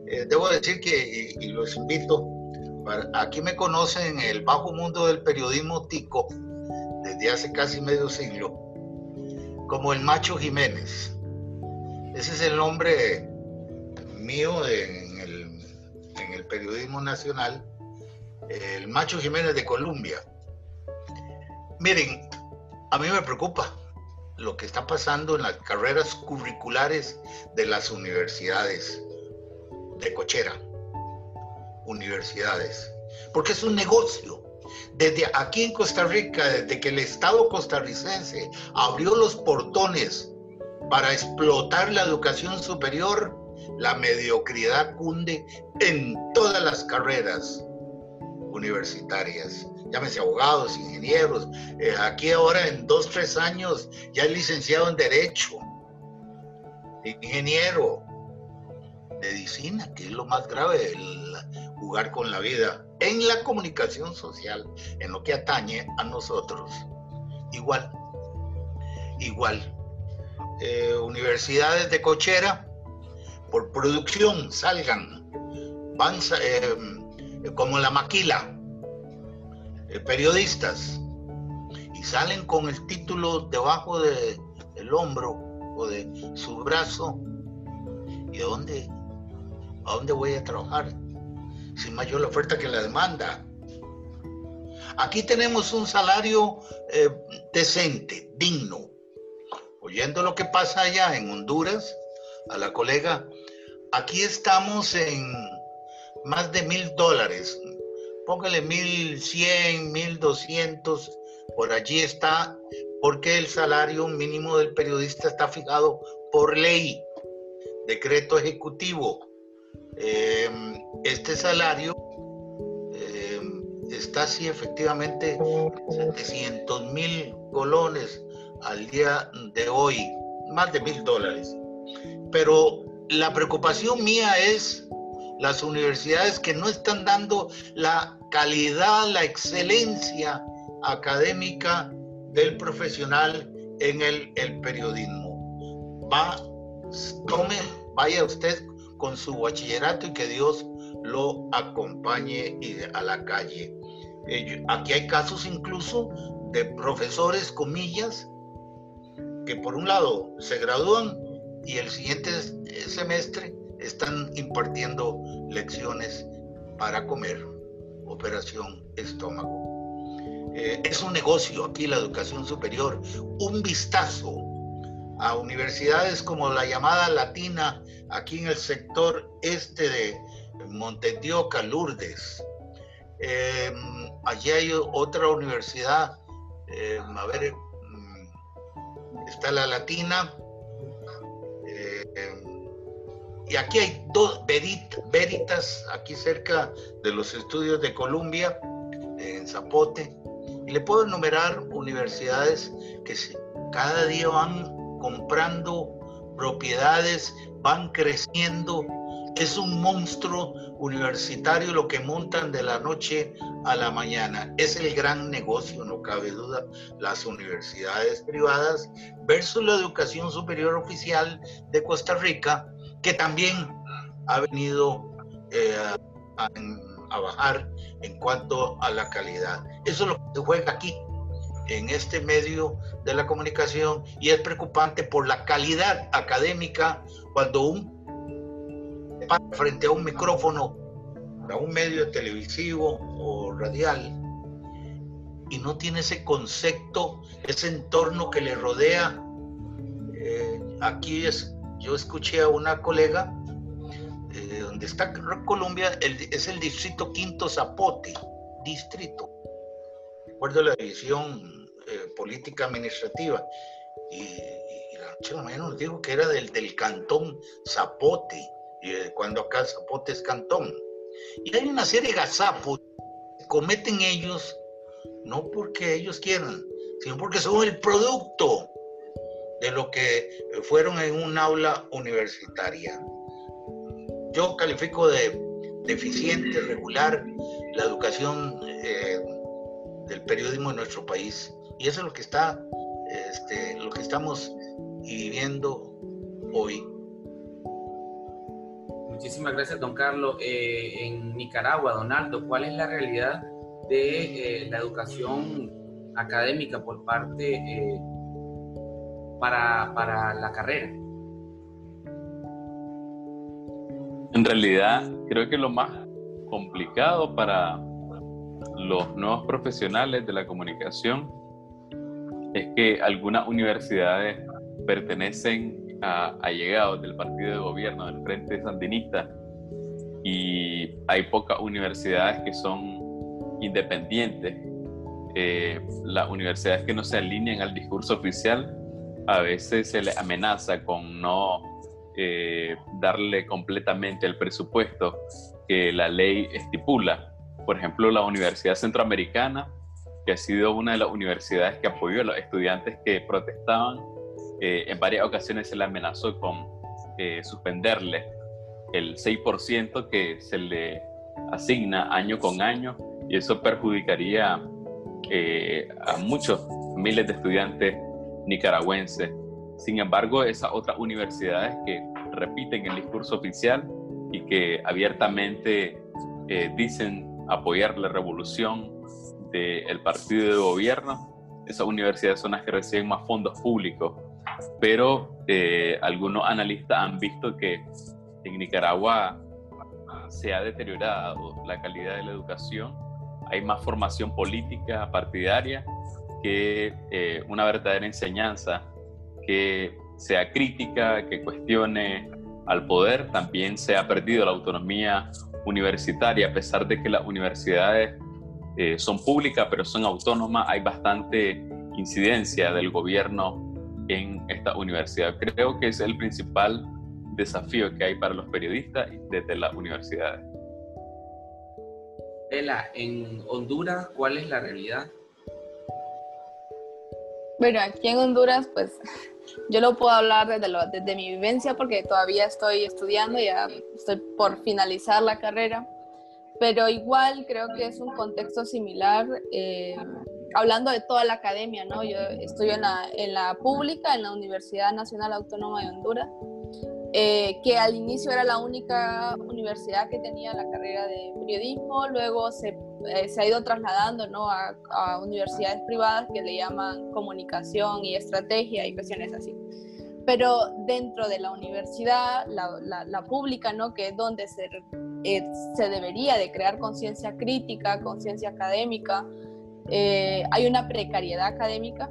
Eh, debo decir que, y, los invito, aquí me conocen en el bajo mundo del periodismo tico desde hace casi medio siglo, como el Macho Jiménez. Ese es el nombre mío en, el, en el periodismo nacional, el Macho Jiménez de Colombia. Miren, a mí me preocupa lo que está pasando en las carreras curriculares de las universidades de cochera. Universidades. Porque es un negocio. Desde aquí en Costa Rica, desde que el Estado costarricense abrió los portones para explotar la educación superior, la mediocridad cunde en todas las carreras universitarias llámese abogados, ingenieros. Eh, aquí ahora en dos, tres años ya es licenciado en Derecho, ingeniero, medicina, que es lo más grave, el jugar con la vida, en la comunicación social, en lo que atañe a nosotros. Igual, igual. Eh, universidades de cochera, por producción, salgan, van eh, como la maquila, periodistas y salen con el título debajo de, del hombro o de su brazo. ¿Y dónde, a dónde voy a trabajar? Sin mayor la oferta que la demanda. Aquí tenemos un salario eh, decente, digno. Oyendo lo que pasa allá en Honduras, a la colega, aquí estamos en más de mil dólares, póngale 1100, 1200, por allí está, porque el salario mínimo del periodista está fijado por ley, decreto ejecutivo. Em, este salario em, está así efectivamente 700 mil colones al día de hoy, más de mil dólares. Pero la preocupación mía es las universidades que no están dando la calidad, la excelencia académica del profesional en el, periodismo. Va, tome, vaya usted con su bachillerato y que Dios lo acompañe a la calle. Eh, aquí hay casos incluso de profesores, comillas, que por un lado se gradúan y el siguiente semestre están impartiendo lecciones para comer, operación estómago. Eh, es un negocio aquí la educación superior. Un vistazo a universidades como la llamada Latina, aquí en el sector este de Montedioca, Lourdes. Em, allí hay otra universidad, em, a ver, mm, está la Latina, y aquí hay dos veritas, aquí cerca de los estudios de Columbia, en Zapote. Y le puedo enumerar universidades que cada día van comprando propiedades, van creciendo. Es un monstruo universitario lo que montan de la noche a la mañana. Es el gran negocio, no cabe duda, las universidades privadas versus la educación superior oficial de Costa Rica, que también ha venido eh, a, bajar en cuanto a la calidad. Eso es lo que se juega aquí, en este medio de la comunicación, y es preocupante por la calidad académica cuando un frente a un micrófono, a un medio televisivo o radial, y no tiene ese concepto, ese entorno que le rodea. Eh, aquí es yo escuché a una colega, eh, donde está Colombia, es el distrito Quinto Zapote, distrito. Recuerdo la división eh, política administrativa. Y, noche la mañana nos dijo que era del, del cantón Zapote, y, cuando acá Zapote es cantón. Y hay una serie de gazapos que cometen ellos, no porque ellos quieran, sino porque son el producto de lo que fueron en un aula universitaria. Yo califico de deficiente, regular la educación eh, del periodismo en nuestro país. Y eso es lo que está, este, lo que estamos viviendo hoy. Muchísimas gracias, don Carlos. Eh, en Nicaragua, Donaldo, ¿cuál es la realidad de eh, la educación académica por parte para, para la carrera? En realidad, creo que lo más complicado para los nuevos profesionales de la comunicación es que algunas universidades pertenecen a allegados del partido de gobierno del Frente Sandinista y hay pocas universidades que son independientes. Eh, las universidades que no se alinean al discurso oficial a veces se les amenaza con no eh, darle completamente el presupuesto que la ley estipula. Por ejemplo, la Universidad Centroamericana, que ha sido una de las universidades que apoyó a los estudiantes que protestaban, eh, en varias ocasiones se le amenazó con eh, suspenderle el 6% que se le asigna año con año y eso perjudicaría a muchos miles de estudiantes nicaragüenses sin embargo, esas otras universidades que repiten el discurso oficial y que abiertamente eh, dicen apoyar la revolución del partido de gobierno, esas universidades son las que reciben más fondos públicos. Pero eh, algunos analistas han visto que en Nicaragua se ha deteriorado la calidad de la educación, hay más formación política partidaria que eh, una verdadera enseñanza que sea crítica, que cuestione al poder. También se ha perdido la autonomía universitaria, a pesar de que las universidades eh, son públicas, pero son autónomas, hay bastante incidencia del gobierno en esta universidad. Creo que es el principal desafío que hay para los periodistas desde las universidades. Ela, en Honduras, ¿cuál es la realidad? Bueno, aquí en Honduras, pues yo lo puedo hablar desde, desde mi vivencia porque todavía estoy estudiando, ya estoy por finalizar la carrera, pero igual creo que es un contexto similar, eh, hablando de toda la academia, ¿no? Yo estudio en la, en la pública, en la Universidad Nacional Autónoma de Honduras, eh, que al inicio era la única universidad que tenía la carrera de periodismo, luego se, eh, se ha ido trasladando ¿no? a, universidades privadas que le llaman comunicación y estrategia y cuestiones así. Pero dentro de la universidad, la, pública, ¿no? que es donde se, eh, se debería de crear conciencia crítica, conciencia académica, hay una precariedad académica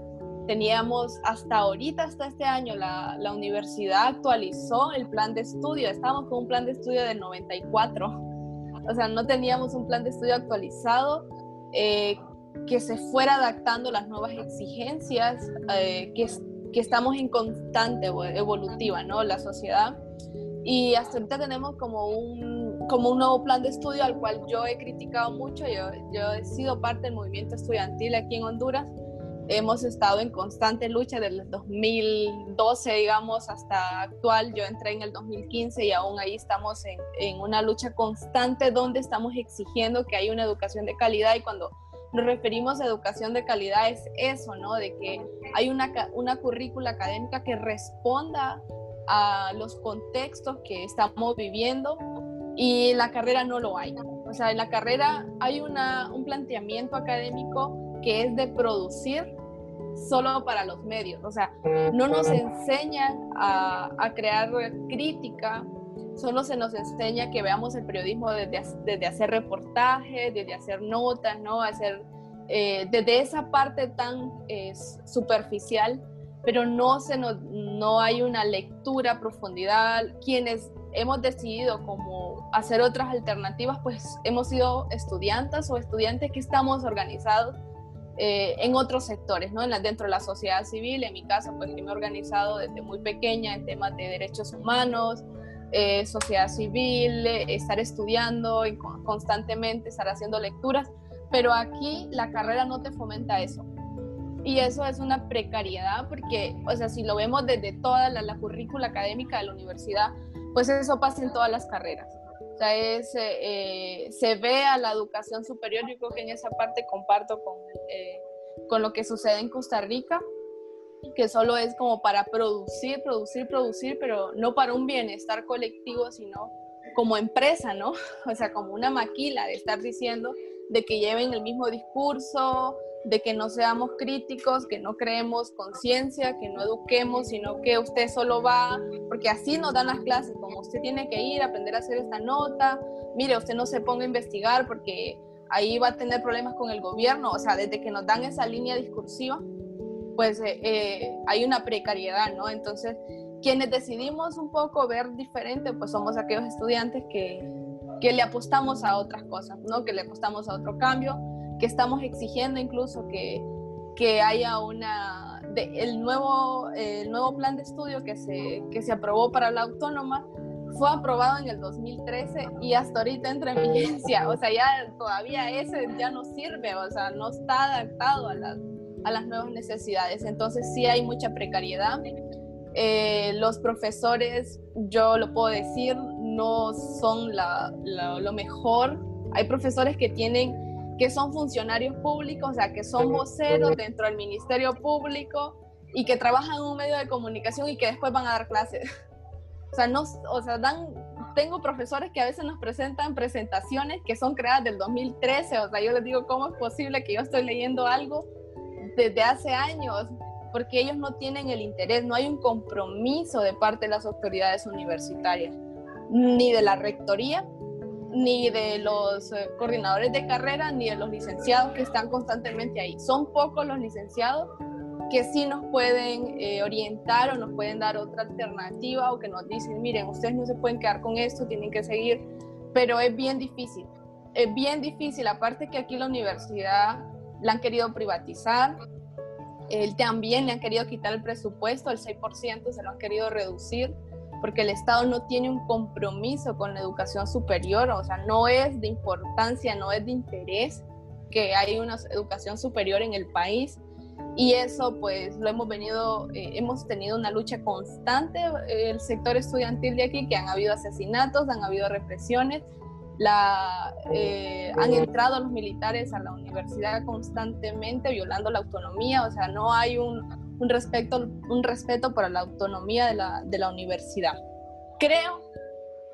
teníamos hasta ahorita, hasta este año, la, la, universidad actualizó el plan de estudio. Estábamos con un plan de estudio del 94. O sea, no teníamos un plan de estudio actualizado eh, que se fuera adaptando a las nuevas exigencias eh, que, que estamos en constante evolutiva, ¿no? La sociedad. Y hasta ahorita tenemos como un, como un nuevo plan de estudio al cual yo he criticado mucho. Yo, yo he sido parte del movimiento estudiantil aquí en Honduras hemos estado en constante lucha desde el 2012, digamos, hasta actual. Yo entré en el 2015 y aún ahí estamos en, en, una lucha constante donde estamos exigiendo que haya una educación de calidad y cuando nos referimos a educación de calidad es eso, ¿no? De que hay una, una currícula académica que responda a los contextos que estamos viviendo y la carrera no lo hay. O sea, en la carrera hay una, un planteamiento académico que es de producir solo para los medios. O sea, no nos enseñan a, a crear crítica, solo se nos enseña que veamos el periodismo desde, desde hacer reportajes, desde hacer notas, ¿no? Hacer, eh, desde esa parte tan eh, superficial, pero no, se nos, no hay una lectura a profundidad. Quienes hemos decidido como hacer otras alternativas, pues hemos sido estudiantes o estudiantes que estamos organizados eh, en otros sectores, ¿no? dentro de la sociedad civil, en mi caso, pues me he organizado desde muy pequeña en temas de derechos humanos, eh, sociedad civil, eh, estar estudiando constantemente, estar haciendo lecturas, pero aquí la carrera no te fomenta eso. Y eso es una precariedad porque, o sea, si lo vemos desde toda la, la currícula académica de la universidad, pues eso pasa en todas las carreras sea, es, eh, se ve a la educación superior, yo creo que en esa parte comparto con, eh, con lo que sucede en Costa Rica, que solo es como para producir, producir, producir, pero no para un bienestar colectivo, sino como empresa, ¿no? O sea, como una maquila de estar diciendo de que lleven el mismo discurso, de que no seamos críticos, que no creemos conciencia, que no eduquemos, sino que usted solo va, porque así nos dan las clases, como usted tiene que ir a aprender a hacer esta nota, mire, usted no se ponga a investigar porque ahí va a tener problemas con el gobierno, o sea, desde que nos dan esa línea discursiva, pues eh, eh, hay una precariedad, ¿no? Entonces, quienes decidimos un poco ver diferente, pues somos aquellos estudiantes que, que le apostamos a otras cosas, ¿no? Que le apostamos a otro cambio, que estamos exigiendo incluso que, que haya una, el, nuevo, el nuevo plan de estudio que se, que se aprobó para la autónoma fue aprobado en el 2013 y hasta ahorita entra en vigencia, o sea, ya todavía ese ya no sirve, o sea, no está adaptado a las, a las nuevas necesidades, entonces sí hay mucha precariedad. Eh, los profesores, yo lo puedo decir, no son la, lo mejor. Hay profesores que tienen que son funcionarios públicos, o sea, que son voceros dentro del Ministerio Público y que trabajan en un medio de comunicación y que después van a dar clases. O sea, no, o sea, dan, tengo profesores que a veces nos presentan presentaciones que son creadas del 2013, o sea, yo les digo, ¿cómo es posible que yo estoy leyendo algo desde hace años? Porque ellos no tienen el interés, no hay un compromiso de parte de las autoridades universitarias, ni de la rectoría, ni de los eh, coordinadores de carrera, ni de los licenciados que están constantemente ahí. Son pocos los licenciados que sí nos pueden eh, orientar o nos pueden dar otra alternativa o que nos dicen, miren, ustedes no se pueden quedar con esto, tienen que seguir, pero es bien difícil. Es bien difícil, aparte que aquí la universidad la han querido privatizar, él también le han querido quitar el presupuesto, el 6% se lo han querido reducir porque el Estado no tiene un compromiso con la educación superior, o sea, no es de importancia, no es de interés que haya una educación superior en el país. Y eso pues lo hemos venido, eh, hemos tenido una lucha constante, el sector estudiantil de aquí, que han habido asesinatos, han habido represiones, la, eh, han entrado los militares a la universidad constantemente violando la autonomía, o sea, no hay un, un respeto, un respeto para la autonomía de la, de la universidad. Creo,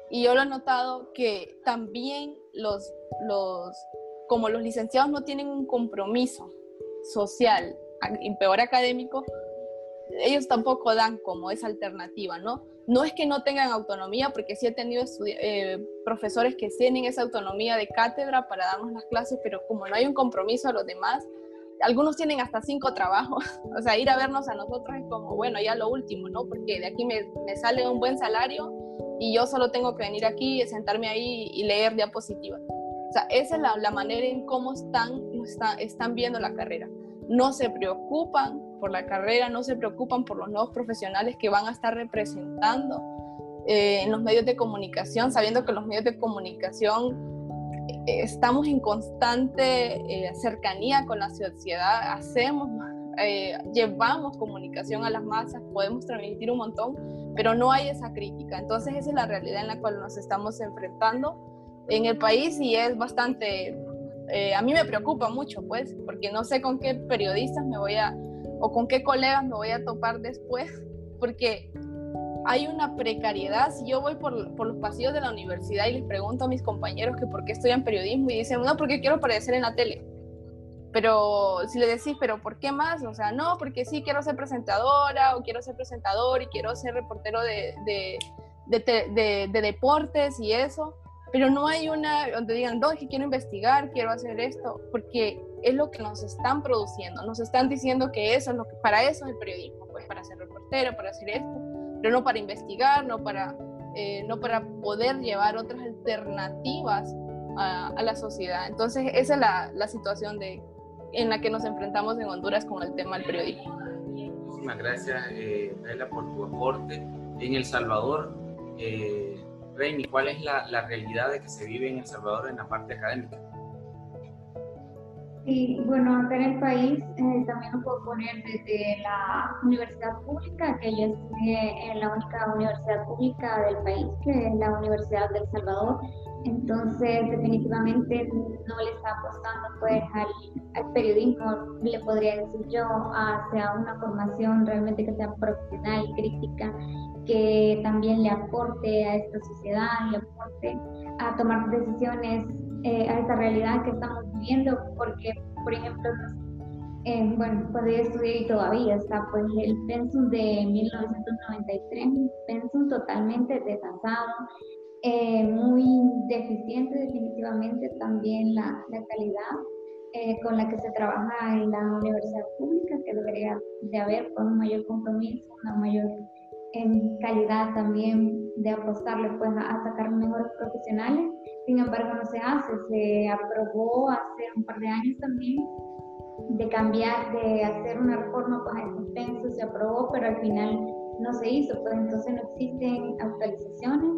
y yo lo he notado, que también los, los, como los licenciados no tienen un compromiso social y peor académico, ellos tampoco dan como esa alternativa, ¿no? No es que no tengan autonomía, porque sí he tenido eh, profesores que tienen esa autonomía de cátedra para darnos las clases, pero como no hay un compromiso a los demás, algunos tienen hasta cinco trabajos, o sea, ir a vernos a nosotros es como, bueno, ya lo último, ¿no? Porque de aquí me, me sale un buen salario y yo solo tengo que venir aquí, sentarme ahí y leer diapositivas. O sea, esa es la, la manera en cómo están, están, están viendo la carrera. No se preocupan por la carrera, no se preocupan por los nuevos profesionales que van a estar representando eh, en los medios de comunicación, sabiendo que los medios de comunicación estamos en constante eh, cercanía con la sociedad, hacemos, eh, llevamos comunicación a las masas, podemos transmitir un montón, pero no hay esa crítica. Entonces esa es la realidad en la cual nos estamos enfrentando en el país y es bastante, eh, a mí me preocupa mucho, pues, porque no sé con qué periodistas me voy a, o con qué colegas me voy a topar después, porque hay una precariedad. Si yo voy por, por, los pasillos de la universidad y les pregunto a mis compañeros que por qué estudian periodismo y dicen, no, porque quiero aparecer en la tele. Pero si le decís, pero ¿por qué más? O sea, no, porque sí quiero ser presentadora o quiero ser presentador y quiero ser reportero de, de, de, de deportes y eso. Pero no hay una donde digan, no, es que quiero investigar, quiero hacer esto, porque es lo que nos están produciendo. Nos están diciendo que eso es lo que, para eso es el periodismo, pues para ser reportero, para hacer esto pero no para investigar, no para, eh, no para poder llevar otras alternativas a, la sociedad. Entonces, esa es la, la, situación de, en la que nos enfrentamos en Honduras con el tema del periodismo. Muchísimas gracias, eh, por tu aporte. En El Salvador, eh, Reini, ¿cuál es la, la realidad de que se vive en El Salvador en la parte académica? Sí, bueno, acá en el país eh, también lo puedo poner desde la universidad pública, que yo estudié en la única universidad pública del país, que es la Universidad del Salvador. Entonces, definitivamente no le está apostando pues al, al, periodismo, le podría decir yo, hacia una formación realmente que sea profesional, crítica, que también le aporte a esta sociedad, le aporte a tomar decisiones eh, a esta realidad que estamos viviendo, porque, por ejemplo, eh, bueno, cuando yo estudié y todavía está pues el pensum de 1993, pensum totalmente desfasado, eh, muy deficiente definitivamente también la, la calidad eh, con la que se trabaja en la universidad pública, que debería de haber con un mayor compromiso, una mayor en calidad también de apostarle pues a, sacar mejores profesionales. Sin embargo, no se hace. Se aprobó hace un par de años también de cambiar, de hacer una reforma pues a suspenso, se aprobó, pero al final no se hizo, pues entonces no existen actualizaciones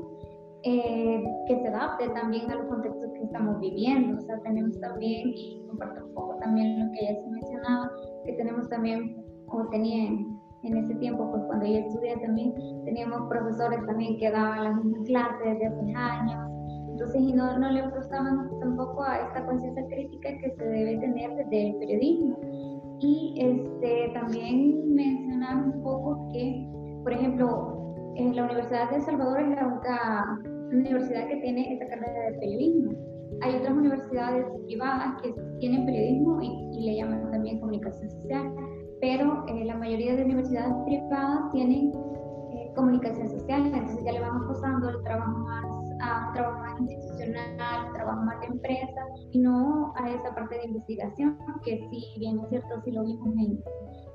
eh, que se adapte también a los contextos que estamos viviendo. O sea, tenemos también, y comparto un poco también lo que ya se mencionaba, que tenemos también, como tenían en ese tiempo, pues cuando yo estudié también, teníamos profesores también que daban las mismas clases de hace años, entonces y no, no le prestaban tampoco a esta conciencia crítica que se debe tener desde el periodismo. Y este, también mencionar un poco que, por ejemplo, en la Universidad de El Salvador es la única universidad que tiene esta carrera de periodismo. Hay otras universidades privadas que tienen periodismo y le llaman también comunicación social pero eh, la mayoría de universidades privadas tienen eh, comunicación social, entonces ya le vamos pasando el trabajo más a un trabajo más institucional, trabajo más de empresa y no a esa parte de investigación, que sí, bien es cierto, sí lo vimos en,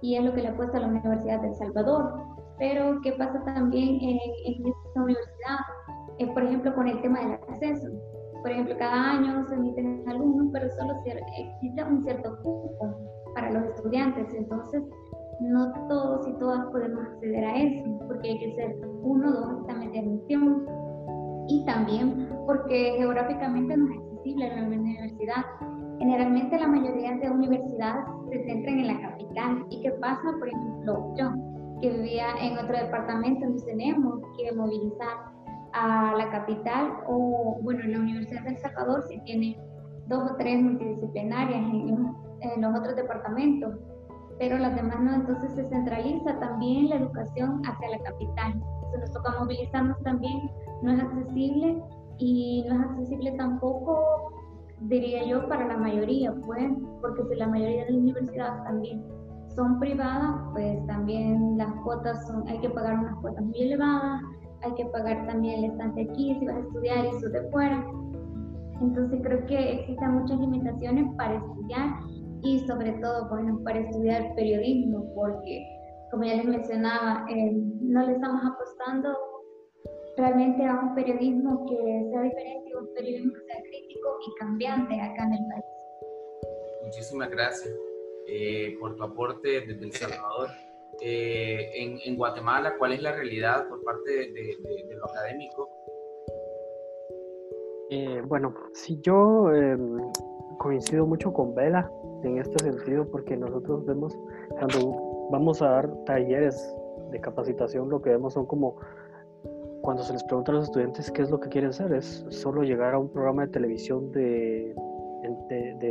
y es lo que le apuesta a la Universidad de El Salvador. Pero, ¿qué pasa también en, en esta universidad? Eh, por ejemplo, con el tema del acceso. Por ejemplo, cada año se emiten alumnos, pero solo existe un cierto cupo para los estudiantes. Entonces, no todos y todas podemos acceder a eso, porque hay que ser uno dos exámenes de admisión. Y también porque geográficamente no es accesible la universidad. Generalmente la mayoría de universidades se centran en la capital. ¿Y qué pasa? Por ejemplo, yo, que vivía en otro departamento, nos tenemos que movilizar a la capital o, bueno, la Universidad de El Salvador si tiene dos o tres multidisciplinarias en, en los otros departamentos, pero las demás no, entonces se centraliza también la educación hacia la capital. Entonces nos toca movilizarnos también, no es accesible y no es accesible tampoco, diría yo, para la mayoría, pues, porque si la mayoría de las universidades también son privadas, pues también las cuotas son, hay que pagar unas cuotas muy elevadas, hay que pagar también el estante aquí si vas a estudiar y eso de fuera. Entonces creo que existen muchas limitaciones para estudiar y sobre todo, por ejemplo, para estudiar periodismo, porque, como ya les mencionaba, eh, no le estamos apostando realmente a un periodismo que sea diferente, un periodismo que sea crítico y cambiante acá en el país. Muchísimas gracias eh, por tu aporte desde El Salvador. Eh, en, en, Guatemala, ¿cuál es la realidad por parte de, de, de lo académico? bueno, si yo em, coincido mucho con Vela en este sentido porque nosotros vemos cuando vamos a dar talleres de capacitación lo que vemos son como cuando se les pregunta a los estudiantes qué es lo que quieren hacer es solo llegar a un programa de televisión de,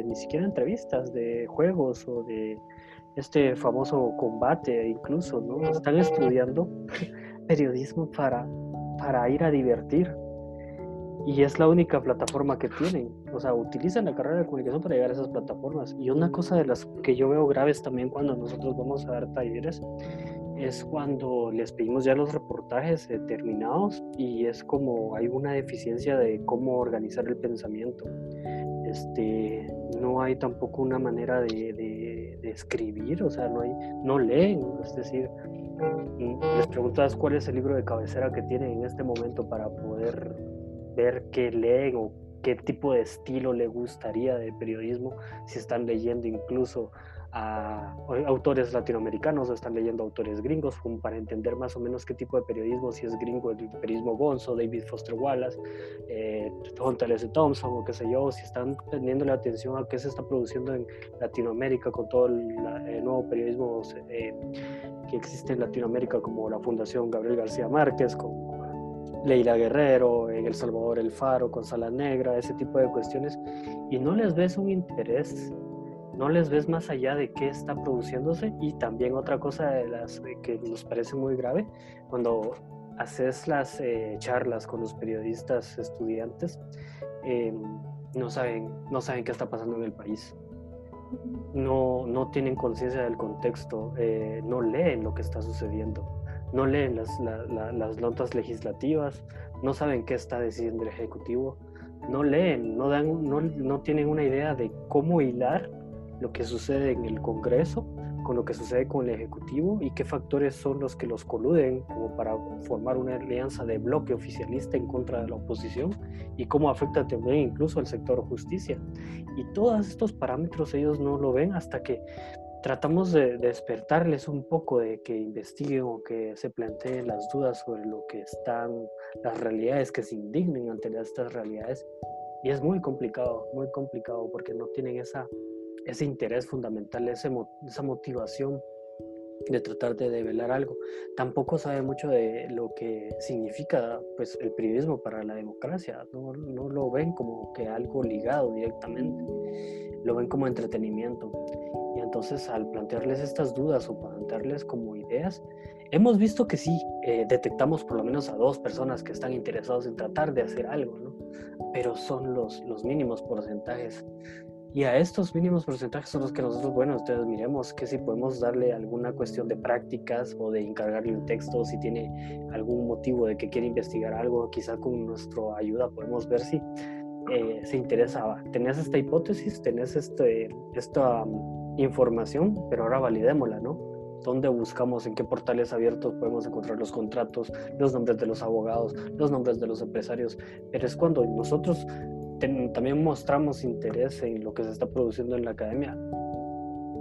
ni siquiera entrevistas de juegos o de este famoso combate incluso no están estudiando periodismo para para ir a divertir y es la única plataforma que tienen. O sea, utilizan la carrera de comunicación para llegar a esas plataformas. Y una cosa de las que yo veo graves también cuando nosotros vamos a dar talleres es cuando les pedimos ya los reportajes terminados y es como hay una deficiencia de cómo organizar el pensamiento. Este, no hay tampoco una manera de, de, escribir, o sea, no, hay, no leen, es decir, les preguntas cuál es el libro de cabecera que tienen en este momento para poder ver qué leen o qué tipo de estilo le gustaría de periodismo, si están leyendo incluso a autores latinoamericanos, están leyendo autores gringos, para entender más o menos qué tipo de periodismo, si es gringo el periodismo Gonzo, David Foster Wallace, eh, Hunter S. Thompson o qué sé yo, si están teniendo la atención a qué se está produciendo en Latinoamérica con todo el, nuevo periodismo eh, que existe en Latinoamérica, como la Fundación Gabriel García Márquez, con Leila Guerrero, en El Salvador El Faro, con Sala Negra, ese tipo de cuestiones, y no les ves un interés no les ves más allá de qué está produciéndose y también otra cosa de las que nos parece muy grave cuando haces las eh, charlas con los periodistas estudiantes em, no saben no saben qué está pasando en el país. No no tienen conciencia del contexto eh, no leen lo que está sucediendo no leen las, las notas legislativas no saben qué está decidiendo el ejecutivo no leen no dan no, no tienen una idea de cómo hilar lo que sucede en el Congreso con lo que sucede con el Ejecutivo y qué factores son los que los coluden como para formar una alianza de bloque oficialista en contra de la oposición y cómo afecta también incluso al sector justicia. Y todos estos parámetros ellos no lo ven hasta que tratamos de, despertarles un poco de que investiguen o que se planteen las dudas sobre lo que están, las realidades, que se indignen ante estas realidades. Y es muy complicado, muy complicado porque no tienen esa ese interés fundamental, ese, esa motivación de tratar de develar algo. Tampoco sabe mucho de lo que significa pues, el periodismo para la democracia. No, no lo ven como que algo ligado directamente, lo ven como entretenimiento. Y entonces al plantearles estas dudas o plantearles como ideas, hemos visto que sí, eh, detectamos por lo menos a dos personas que están interesados en tratar de hacer algo, ¿no? pero son los, los mínimos porcentajes y a estos mínimos porcentajes son los que nosotros, bueno, ustedes miremos que si podemos darle alguna cuestión de prácticas o de encargarle un texto, si tiene algún motivo de que quiere investigar algo, quizá con nuestra ayuda podemos ver si eh, se interesaba. Tenés esta hipótesis, tenés este, esta mm, información, pero ahora validémosla, ¿no? ¿Dónde buscamos? ¿En qué portales abiertos podemos encontrar los contratos, los nombres de los abogados, los nombres de los empresarios? Pero es cuando nosotros también mostramos interés en lo que se está produciendo en la academia,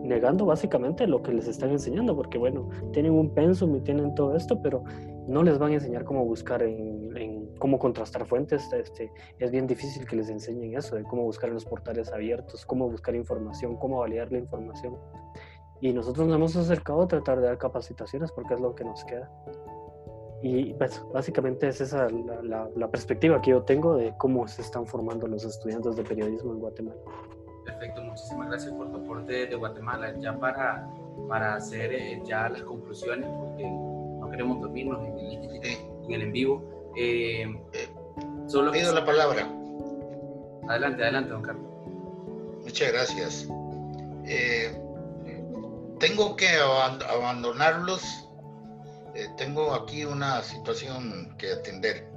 negando básicamente lo que les están enseñando, porque bueno, tienen un pensum y tienen todo esto, pero no les van a enseñar cómo buscar en, cómo contrastar fuentes. Este, es bien difícil que les enseñen eso, de cómo buscar en los portales abiertos, cómo buscar información, cómo validar la información. Y nosotros nos hemos acercado a tratar de dar capacitaciones porque es lo que nos queda. Y pues, básicamente es esa la, la, perspectiva que yo tengo de cómo se están formando los estudiantes de periodismo en Guatemala. Perfecto, muchísimas gracias por tu aporte de Guatemala. Ya para, para hacer eh, ya las conclusiones, porque no queremos dormirnos en el, en, el en vivo. Eh, solo Pido la palabra. Adelante, adelante, don Carlos. Muchas gracias. Eh, tengo que abandonarlos eh, tengo aquí una situación que atender.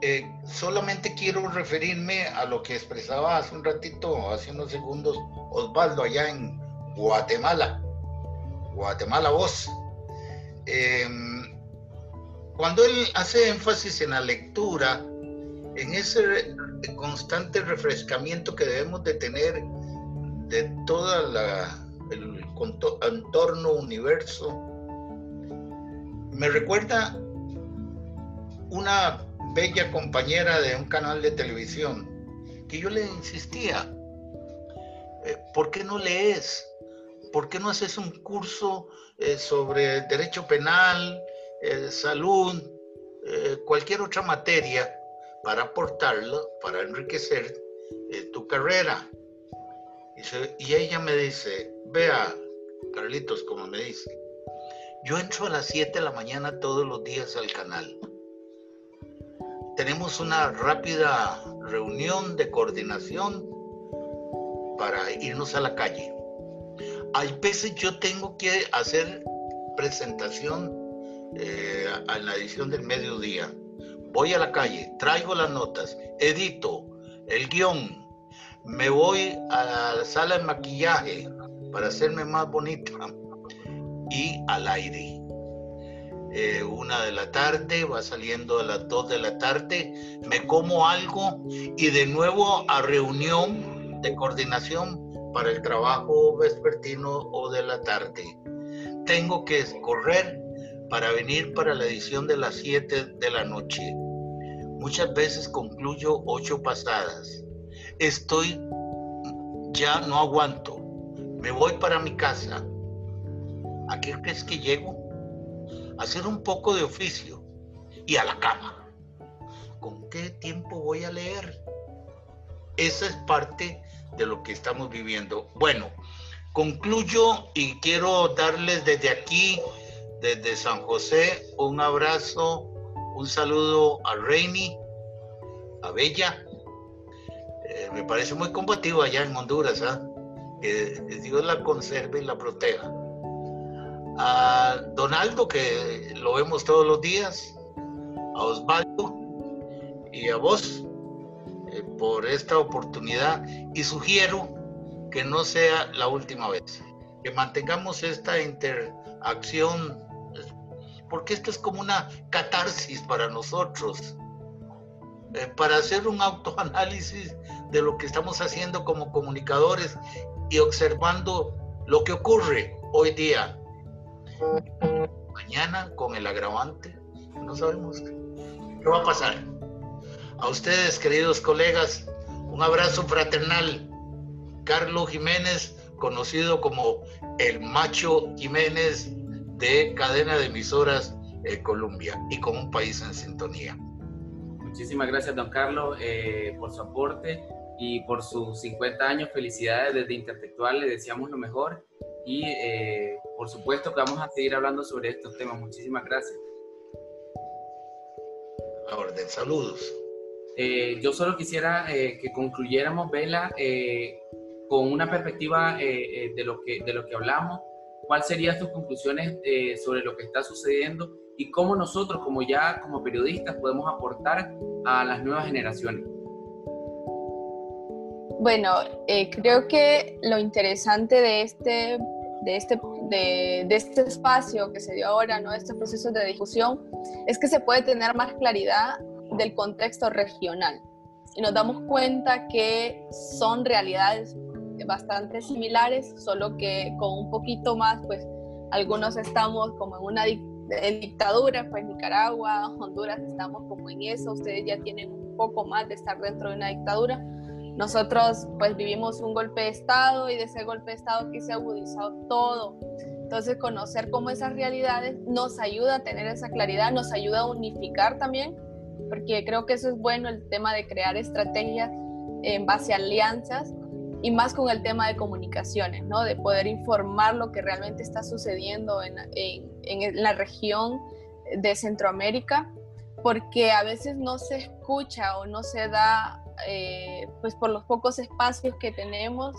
Eh, solamente quiero referirme a lo que expresaba hace un ratito, hace unos segundos, Osvaldo allá en Guatemala. Guatemala Voz. Cuando él hace énfasis en la lectura, en ese constante refrescamiento que debemos de tener de todo el entorno, universo, me recuerda una bella compañera de un canal de televisión que yo le insistía, eh, ¿por qué no lees? ¿Por qué no haces un curso eh, sobre derecho penal, eh, salud, cualquier otra materia para aportarlo, para enriquecer tu carrera? y ella me dice, vea, Carlitos, como me dice, yo entro a las 7 de la mañana todos los días al canal. Tenemos una rápida reunión de coordinación para irnos a la calle. Hay veces yo tengo que hacer presentación eh, en la edición del mediodía. Voy a la calle, traigo las notas, edito el guion, me voy a la sala de maquillaje para hacerme más bonita y al aire. Eh, una de la tarde, va saliendo a las dos de la tarde, me como algo y de nuevo a reunión de coordinación para el trabajo vespertino o de la tarde. Tengo que correr para venir para la edición de las 7 de la noche. Muchas veces concluyo ocho pasadas. Estoy, ya no aguanto. Me voy para mi casa. ¿A qué crees que llego? Hacer un poco de oficio y a la cama. ¿Con qué tiempo voy a leer? Esa es parte de lo que estamos viviendo. Bueno, concluyo y quiero darles desde aquí, desde San José, un abrazo, un saludo a Reini, a Bella. Eh, me parece muy combativo allá en Honduras, ¿ah? que Dios la conserve y la proteja. A Donaldo, que lo vemos todos los días, a Osvaldo y a vos eh, por esta oportunidad y sugiero que no sea la última vez, que mantengamos esta interacción, porque esto es como una catarsis para nosotros, eh, para hacer un autoanálisis de lo que estamos haciendo como comunicadores y observando lo que ocurre hoy día. Mañana con el agravante, no sabemos qué va a pasar. A ustedes, queridos colegas, un abrazo fraternal. Carlos Jiménez, conocido como el Macho Jiménez de cadena de emisoras eh, Colombia y con un país en sintonía. Muchísimas gracias, don Carlos, eh, por su aporte y por sus 50 años. Felicidades desde Intertextual, le deseamos lo mejor y eh, por supuesto que vamos a seguir hablando sobre estos temas. Muchísimas gracias. A orden, saludos. Eh, yo solo quisiera eh, que concluyéramos, Vela, eh, con una perspectiva de, lo que, de lo que hablamos. ¿Cuáles serían tus conclusiones sobre lo que está sucediendo y cómo nosotros, como ya como periodistas, podemos aportar a las nuevas generaciones? Bueno, creo que lo interesante de este, de, este, de, de, este espacio que se dio ahora, ¿no? este proceso de difusión, es que se puede tener más claridad del contexto regional. Y nos damos cuenta que son realidades bastante similares, solo que con un poquito más, pues algunos estamos como en una dictadura, pues Nicaragua, Honduras estamos como en eso, ustedes ya tienen un poco más de estar dentro de una dictadura. Nosotros pues vivimos un golpe de Estado y de ese golpe de Estado que se ha agudizado todo. Entonces conocer cómo esas realidades nos ayuda a tener esa claridad, nos ayuda a unificar también porque creo que eso es bueno, el tema de crear estrategias en base a alianzas y más con el tema de comunicaciones, ¿no? De poder informar lo que realmente está sucediendo en, en, la región de Centroamérica, porque a veces no se escucha o no se da, eh, pues por los pocos espacios que tenemos,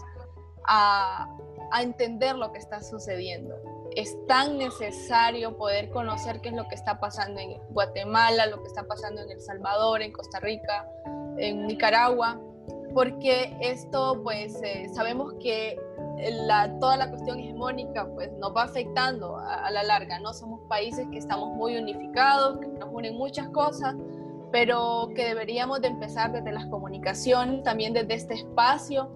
a, a entender lo que está sucediendo es tan necesario poder conocer qué es lo que está pasando en Guatemala, lo que está pasando en El Salvador, en Costa Rica, en Nicaragua, porque esto pues eh, sabemos que la, toda la cuestión hegemónica pues nos va afectando a, a, la larga, ¿no? Somos países que estamos muy unificados, que nos unen muchas cosas, pero que deberíamos de empezar desde las comunicaciones, también desde este espacio,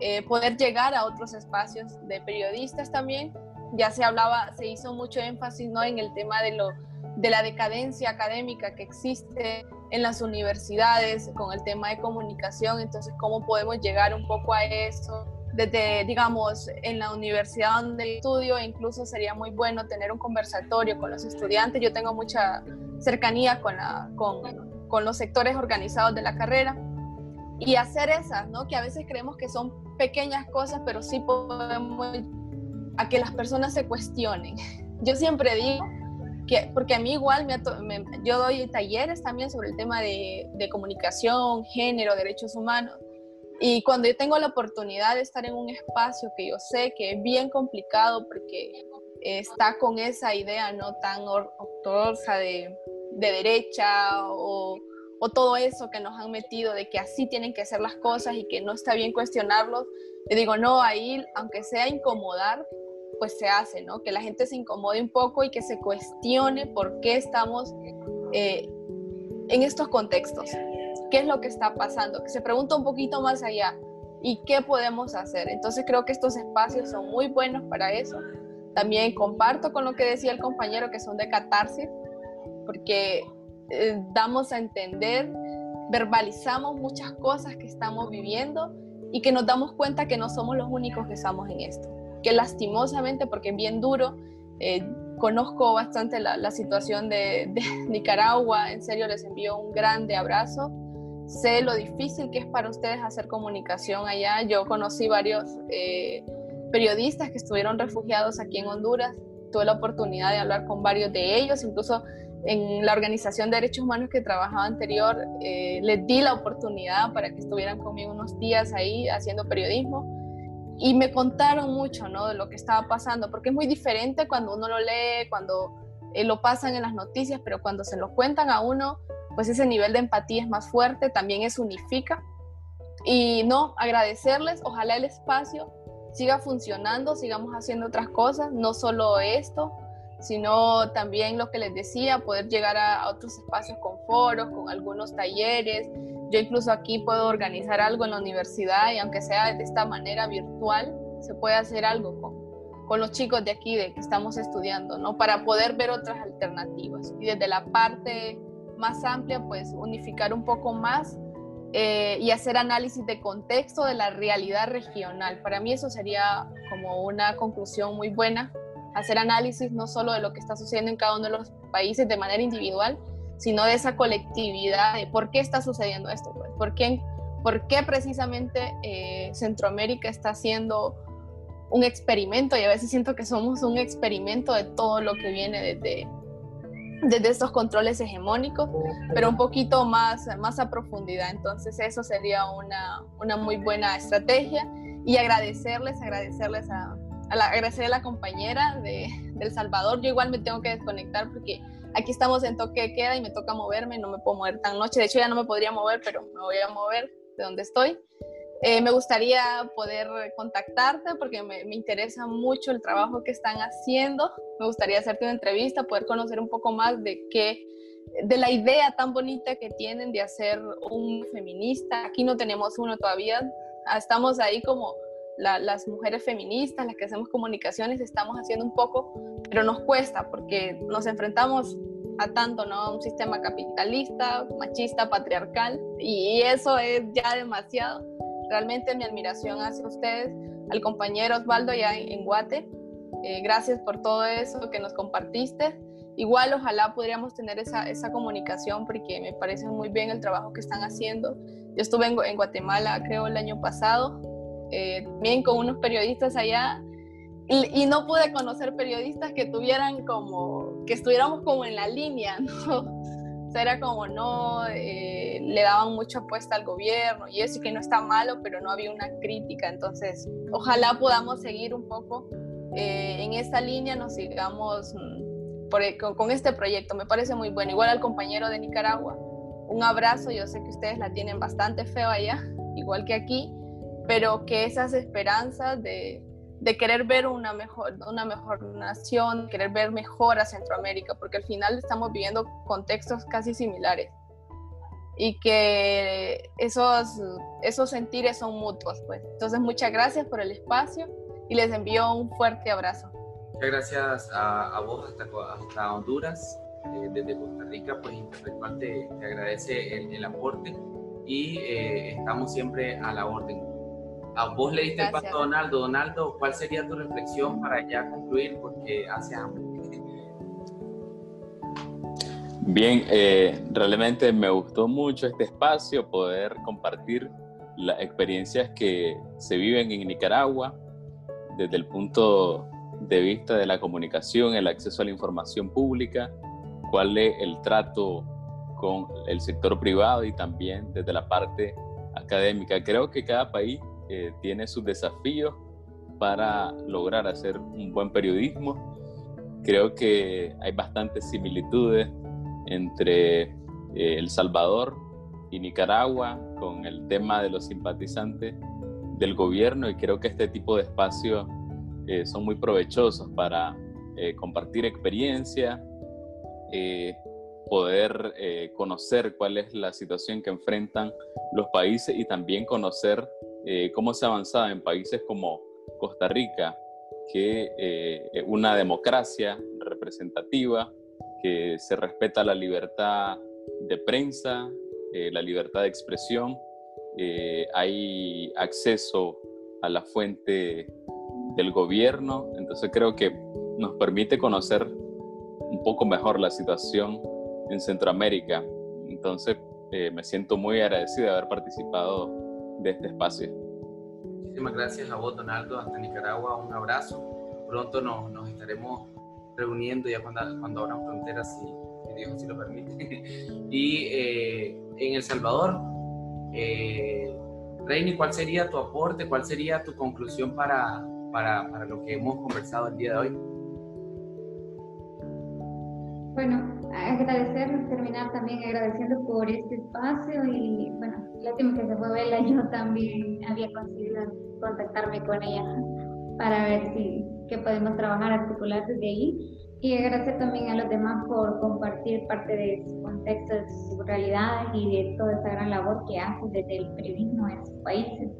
eh, poder llegar a otros espacios de periodistas también ya se hablaba, se hizo mucho énfasis ¿no? en el tema de, lo, de la decadencia académica que existe en las universidades con el tema de comunicación, entonces cómo podemos llegar un poco a eso desde, digamos, en la universidad donde estudio, incluso sería muy bueno tener un conversatorio con los estudiantes. Yo tengo mucha cercanía con, la, con, con los sectores organizados de la carrera y hacer esas, ¿no? Que a veces creemos que son pequeñas cosas, pero sí podemos a que las personas se cuestionen. Yo siempre digo que, porque a mí igual me, yo doy talleres también sobre el tema de, de, comunicación, género, derechos humanos. Y cuando yo tengo la oportunidad de estar en un espacio que yo sé que es bien complicado porque está con esa idea no tan ortodoxa de, de derecha o, o todo eso que nos han metido de que así tienen que ser las cosas y que no está bien cuestionarlos, le digo, no, ahí, aunque sea incomodar, pues se hace, ¿no? Que la gente se incomode un poco y que se cuestione por qué estamos eh, en estos contextos, qué es lo que está pasando, que se pregunta un poquito más allá, y qué podemos hacer. Entonces creo que estos espacios son muy buenos para eso. También comparto con lo que decía el compañero que son de catarsis, porque eh, damos a entender, verbalizamos muchas cosas que estamos viviendo y que nos damos cuenta que no somos los únicos que estamos en esto. Que lastimosamente, porque es bien duro, eh, conozco bastante la, situación de, Nicaragua, en serio les envío un grande abrazo. Sé lo difícil que es para ustedes hacer comunicación allá. Yo conocí varios eh, periodistas que estuvieron refugiados aquí en Honduras. Tuve la oportunidad de hablar con varios de ellos, incluso en la organización de derechos humanos que trabajaba anterior, eh, les di la oportunidad para que estuvieran conmigo unos días ahí haciendo periodismo y me contaron mucho, ¿no? De lo que estaba pasando, porque es muy diferente cuando uno lo lee, cuando eh, lo pasan en las noticias, pero cuando se lo cuentan a uno, pues ese nivel de empatía es más fuerte, también es unifica. Y no, agradecerles, ojalá el espacio siga funcionando, sigamos haciendo otras cosas, no solo esto, sino también lo que les decía, poder llegar a, otros espacios con foros, con algunos talleres. Yo incluso aquí puedo organizar algo en la universidad y aunque sea de esta manera virtual, se puede hacer algo con, con los chicos de aquí, de que estamos estudiando, ¿no? Para poder ver otras alternativas. Y desde la parte más amplia, pues unificar un poco más eh, y hacer análisis de contexto de la realidad regional. Para mí eso sería como una conclusión muy buena hacer análisis no solo de lo que está sucediendo en cada uno de los países de manera individual, sino de esa colectividad, de por qué está sucediendo esto, pues, por, qué, por qué precisamente eh, Centroamérica está haciendo un experimento y a veces siento que somos un experimento de todo lo que viene desde, desde estos controles hegemónicos, pero un poquito más, más a profundidad. Entonces eso sería una, una muy buena estrategia y agradecerles, agradecerles a, agradecer a la compañera de, El Salvador. Yo igual me tengo que desconectar porque aquí estamos en toque de queda y me toca moverme, no me puedo mover tan noche. De hecho, ya no me podría mover, pero me voy a mover de donde estoy. Eh, me gustaría poder contactarte porque me, me, interesa mucho el trabajo que están haciendo. Me gustaría hacerte una entrevista, poder conocer un poco más de qué, de la idea tan bonita que tienen de hacer un feminista. Aquí no tenemos uno todavía. Estamos ahí como las mujeres feministas, las que hacemos comunicaciones, estamos haciendo un poco, pero nos cuesta porque nos enfrentamos a tanto, ¿no? Un sistema capitalista, machista, patriarcal, y eso es ya demasiado. Realmente mi admiración hacia ustedes, al compañero Osvaldo ya en, Guate. Eh, gracias por todo eso que nos compartiste. Igual ojalá podríamos tener esa, esa comunicación porque me parece muy bien el trabajo que están haciendo. Yo estuve en, en Guatemala creo el año pasado eh, también con unos periodistas allá y, no pude conocer periodistas que tuvieran como, que estuviéramos como en la línea, ¿no? O sea, era como no, eh, le daban mucha apuesta al gobierno y eso que no está malo, pero no había una crítica. Entonces, ojalá podamos seguir un poco eh, en esta línea, nos sigamos mm, por, con, con, este proyecto. Me parece muy bueno. Igual al compañero de Nicaragua, un abrazo. Yo sé que ustedes la tienen bastante feo allá, igual que aquí pero que esas esperanzas de, de querer ver una mejor, una mejor nación, querer ver mejor a Centroamérica, porque al final estamos viviendo contextos casi similares y que esos, esos sentires son mutuos. Pues. Entonces, muchas gracias por el espacio y les envío un fuerte abrazo. Muchas gracias a, vos hasta, hasta Honduras, eh, desde Costa Rica, pues Interreg te, te agradece el, el aporte y eh, estamos siempre a la orden. A vos le diste el paso a Donaldo. Donaldo, ¿cuál sería tu reflexión para ya concluir? Porque hace hambre. Bien, eh, realmente me gustó mucho este espacio, poder compartir las experiencias que se viven en Nicaragua desde el punto de vista de la comunicación, el acceso a la información pública, cuál es el trato con el sector privado y también desde la parte académica. Creo que cada país eh, tiene sus desafíos para lograr hacer un buen periodismo. Creo que hay bastantes similitudes entre eh, El Salvador y Nicaragua con el tema de los simpatizantes del gobierno y creo que este tipo de espacios eh, son muy provechosos para compartir experiencia, poder conocer cuál es la situación que enfrentan los países y también conocer eh, cómo se ha avanzado en países como Costa Rica, que eh, una democracia representativa, que se respeta la libertad de prensa, eh, la libertad de expresión, hay acceso a la fuente del gobierno, entonces creo que nos permite conocer un poco mejor la situación en Centroamérica. Entonces me siento muy agradecido de haber participado de este espacio. Muchísimas gracias a vos, Donaldo, hasta Nicaragua. Un abrazo. Pronto nos, nos estaremos reuniendo ya cuando, cuando abran fronteras, si, Dios así lo permite. y eh, en El Salvador, eh, Reini, ¿cuál sería tu aporte? ¿Cuál sería tu conclusión para, para, para lo que hemos conversado el día de hoy? Bueno, agradecer, terminar también agradeciendo por este espacio y bueno, lástima que se fue Vela, yo también había conseguido contactarme con ella para ver si qué podemos trabajar, articular desde ahí y agradecer también a los demás por compartir parte de su contexto, de su realidad y de toda esa gran labor que hacen desde el periodismo en sus países.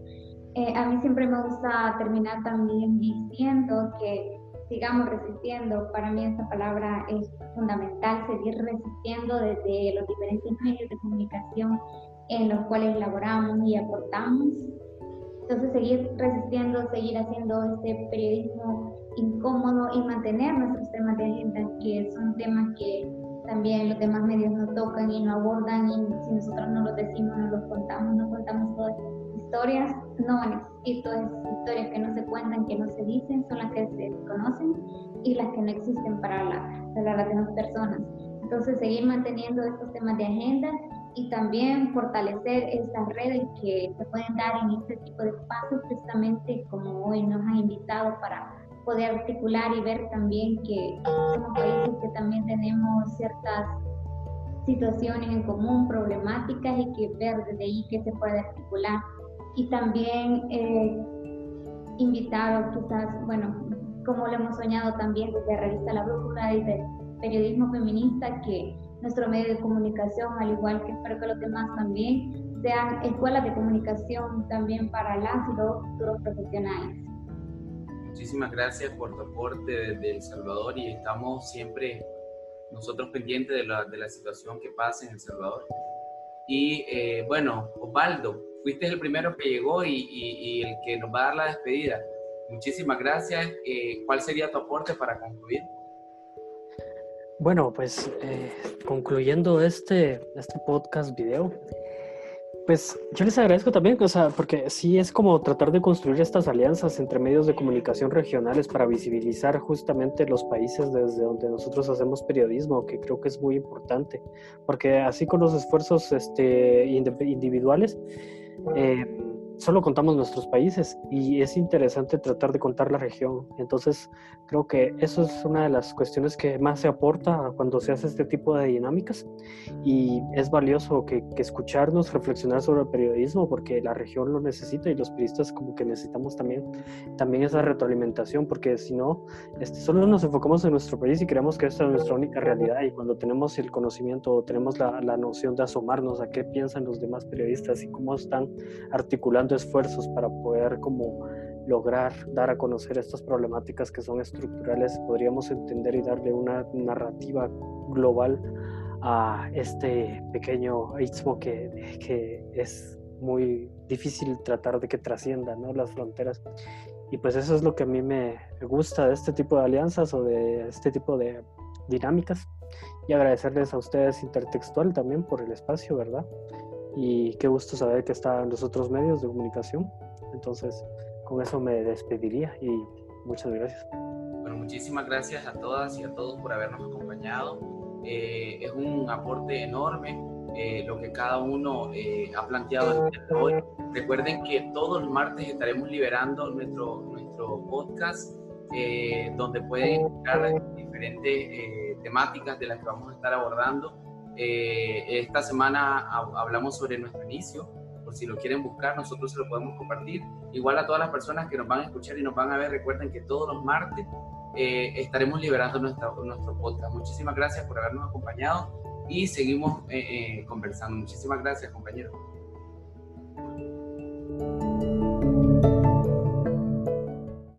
Eh, a mí siempre me gusta terminar también diciendo que sigamos resistiendo. Para mí esta palabra es fundamental, seguir resistiendo desde los diferentes medios de comunicación en los cuales laboramos y aportamos. Entonces seguir resistiendo, seguir haciendo este periodismo incómodo y mantener nuestros temas de agenda, que son temas que también los demás medios no tocan y no abordan y si nosotros no los decimos, no los contamos, no contamos todas historias, no todas esas historias que no se cuentan, que no se dicen, son las que se conocen y las que no existen para, la, para las demás personas. Entonces, seguir manteniendo estos temas de agenda y también fortalecer estas redes que se pueden dar en este tipo de espacios, precisamente como hoy nos han invitado para poder articular y ver también que somos países que también tenemos ciertas situaciones en común, problemáticas y que ver desde ahí que se puede articular. Y también eh, invitado quizás, bueno, como lo hemos soñado también desde la revista La Brújula, desde el periodismo feminista, que nuestro medio de comunicación, al igual que espero que los demás también, sean escuelas de comunicación también para las y los futuros profesionales. Muchísimas gracias por tu aporte desde El Salvador y estamos siempre nosotros pendientes de la, de la situación que pasa en El Salvador. Y eh, bueno, Osvaldo, fuiste el primero que llegó y, y, el que nos va a dar la despedida. Muchísimas gracias. Eh, ¿Cuál sería tu aporte para concluir? Bueno, pues eh, concluyendo este, este podcast video, pues yo les agradezco también, o sea, porque sí es como tratar de construir estas alianzas entre medios de comunicación regionales para visibilizar justamente los países desde donde nosotros hacemos periodismo, que creo que es muy importante, porque así con los esfuerzos este, individuales, eh, solo contamos nuestros países y es interesante tratar de contar la región. Entonces, creo que eso es una de las cuestiones que más se aporta cuando se hace este tipo de dinámicas y es valioso que, escucharnos, reflexionar sobre el periodismo porque la región lo necesita y los periodistas como que necesitamos también, también esa retroalimentación porque si no, este, solo nos enfocamos en nuestro país y creemos que esta es nuestra única realidad y cuando tenemos el conocimiento o tenemos la, la noción de asomarnos a qué piensan los demás periodistas y cómo están articulando esfuerzos para poder como lograr dar a conocer estas problemáticas que son estructurales, podríamos entender y darle una narrativa global a este pequeño istmo que, que es muy difícil tratar de que trascienda ¿no? las fronteras. Y pues eso es lo que a mí me gusta de este tipo de alianzas o de este tipo de dinámicas. Y agradecerles a ustedes Intertextual también por el espacio, ¿verdad? Y qué gusto saber que está en los otros medios de comunicación. Entonces, con eso me despediría y muchas gracias. Bueno, muchísimas gracias a todas y a todos por habernos acompañado. Eh, es un aporte enorme eh, lo que cada uno eh, ha planteado hoy. Recuerden que todos los martes estaremos liberando nuestro, nuestro podcast donde pueden encontrar diferentes temáticas de las que vamos a estar abordando eh, esta semana hablamos sobre nuestro inicio, por si lo quieren buscar, nosotros se lo podemos compartir. Igual a todas las personas que nos van a escuchar y nos van a ver, recuerden que todos los martes eh, estaremos liberando nuestro, nuestro podcast. Muchísimas gracias por habernos acompañado y seguimos eh, conversando. Muchísimas gracias, compañeros.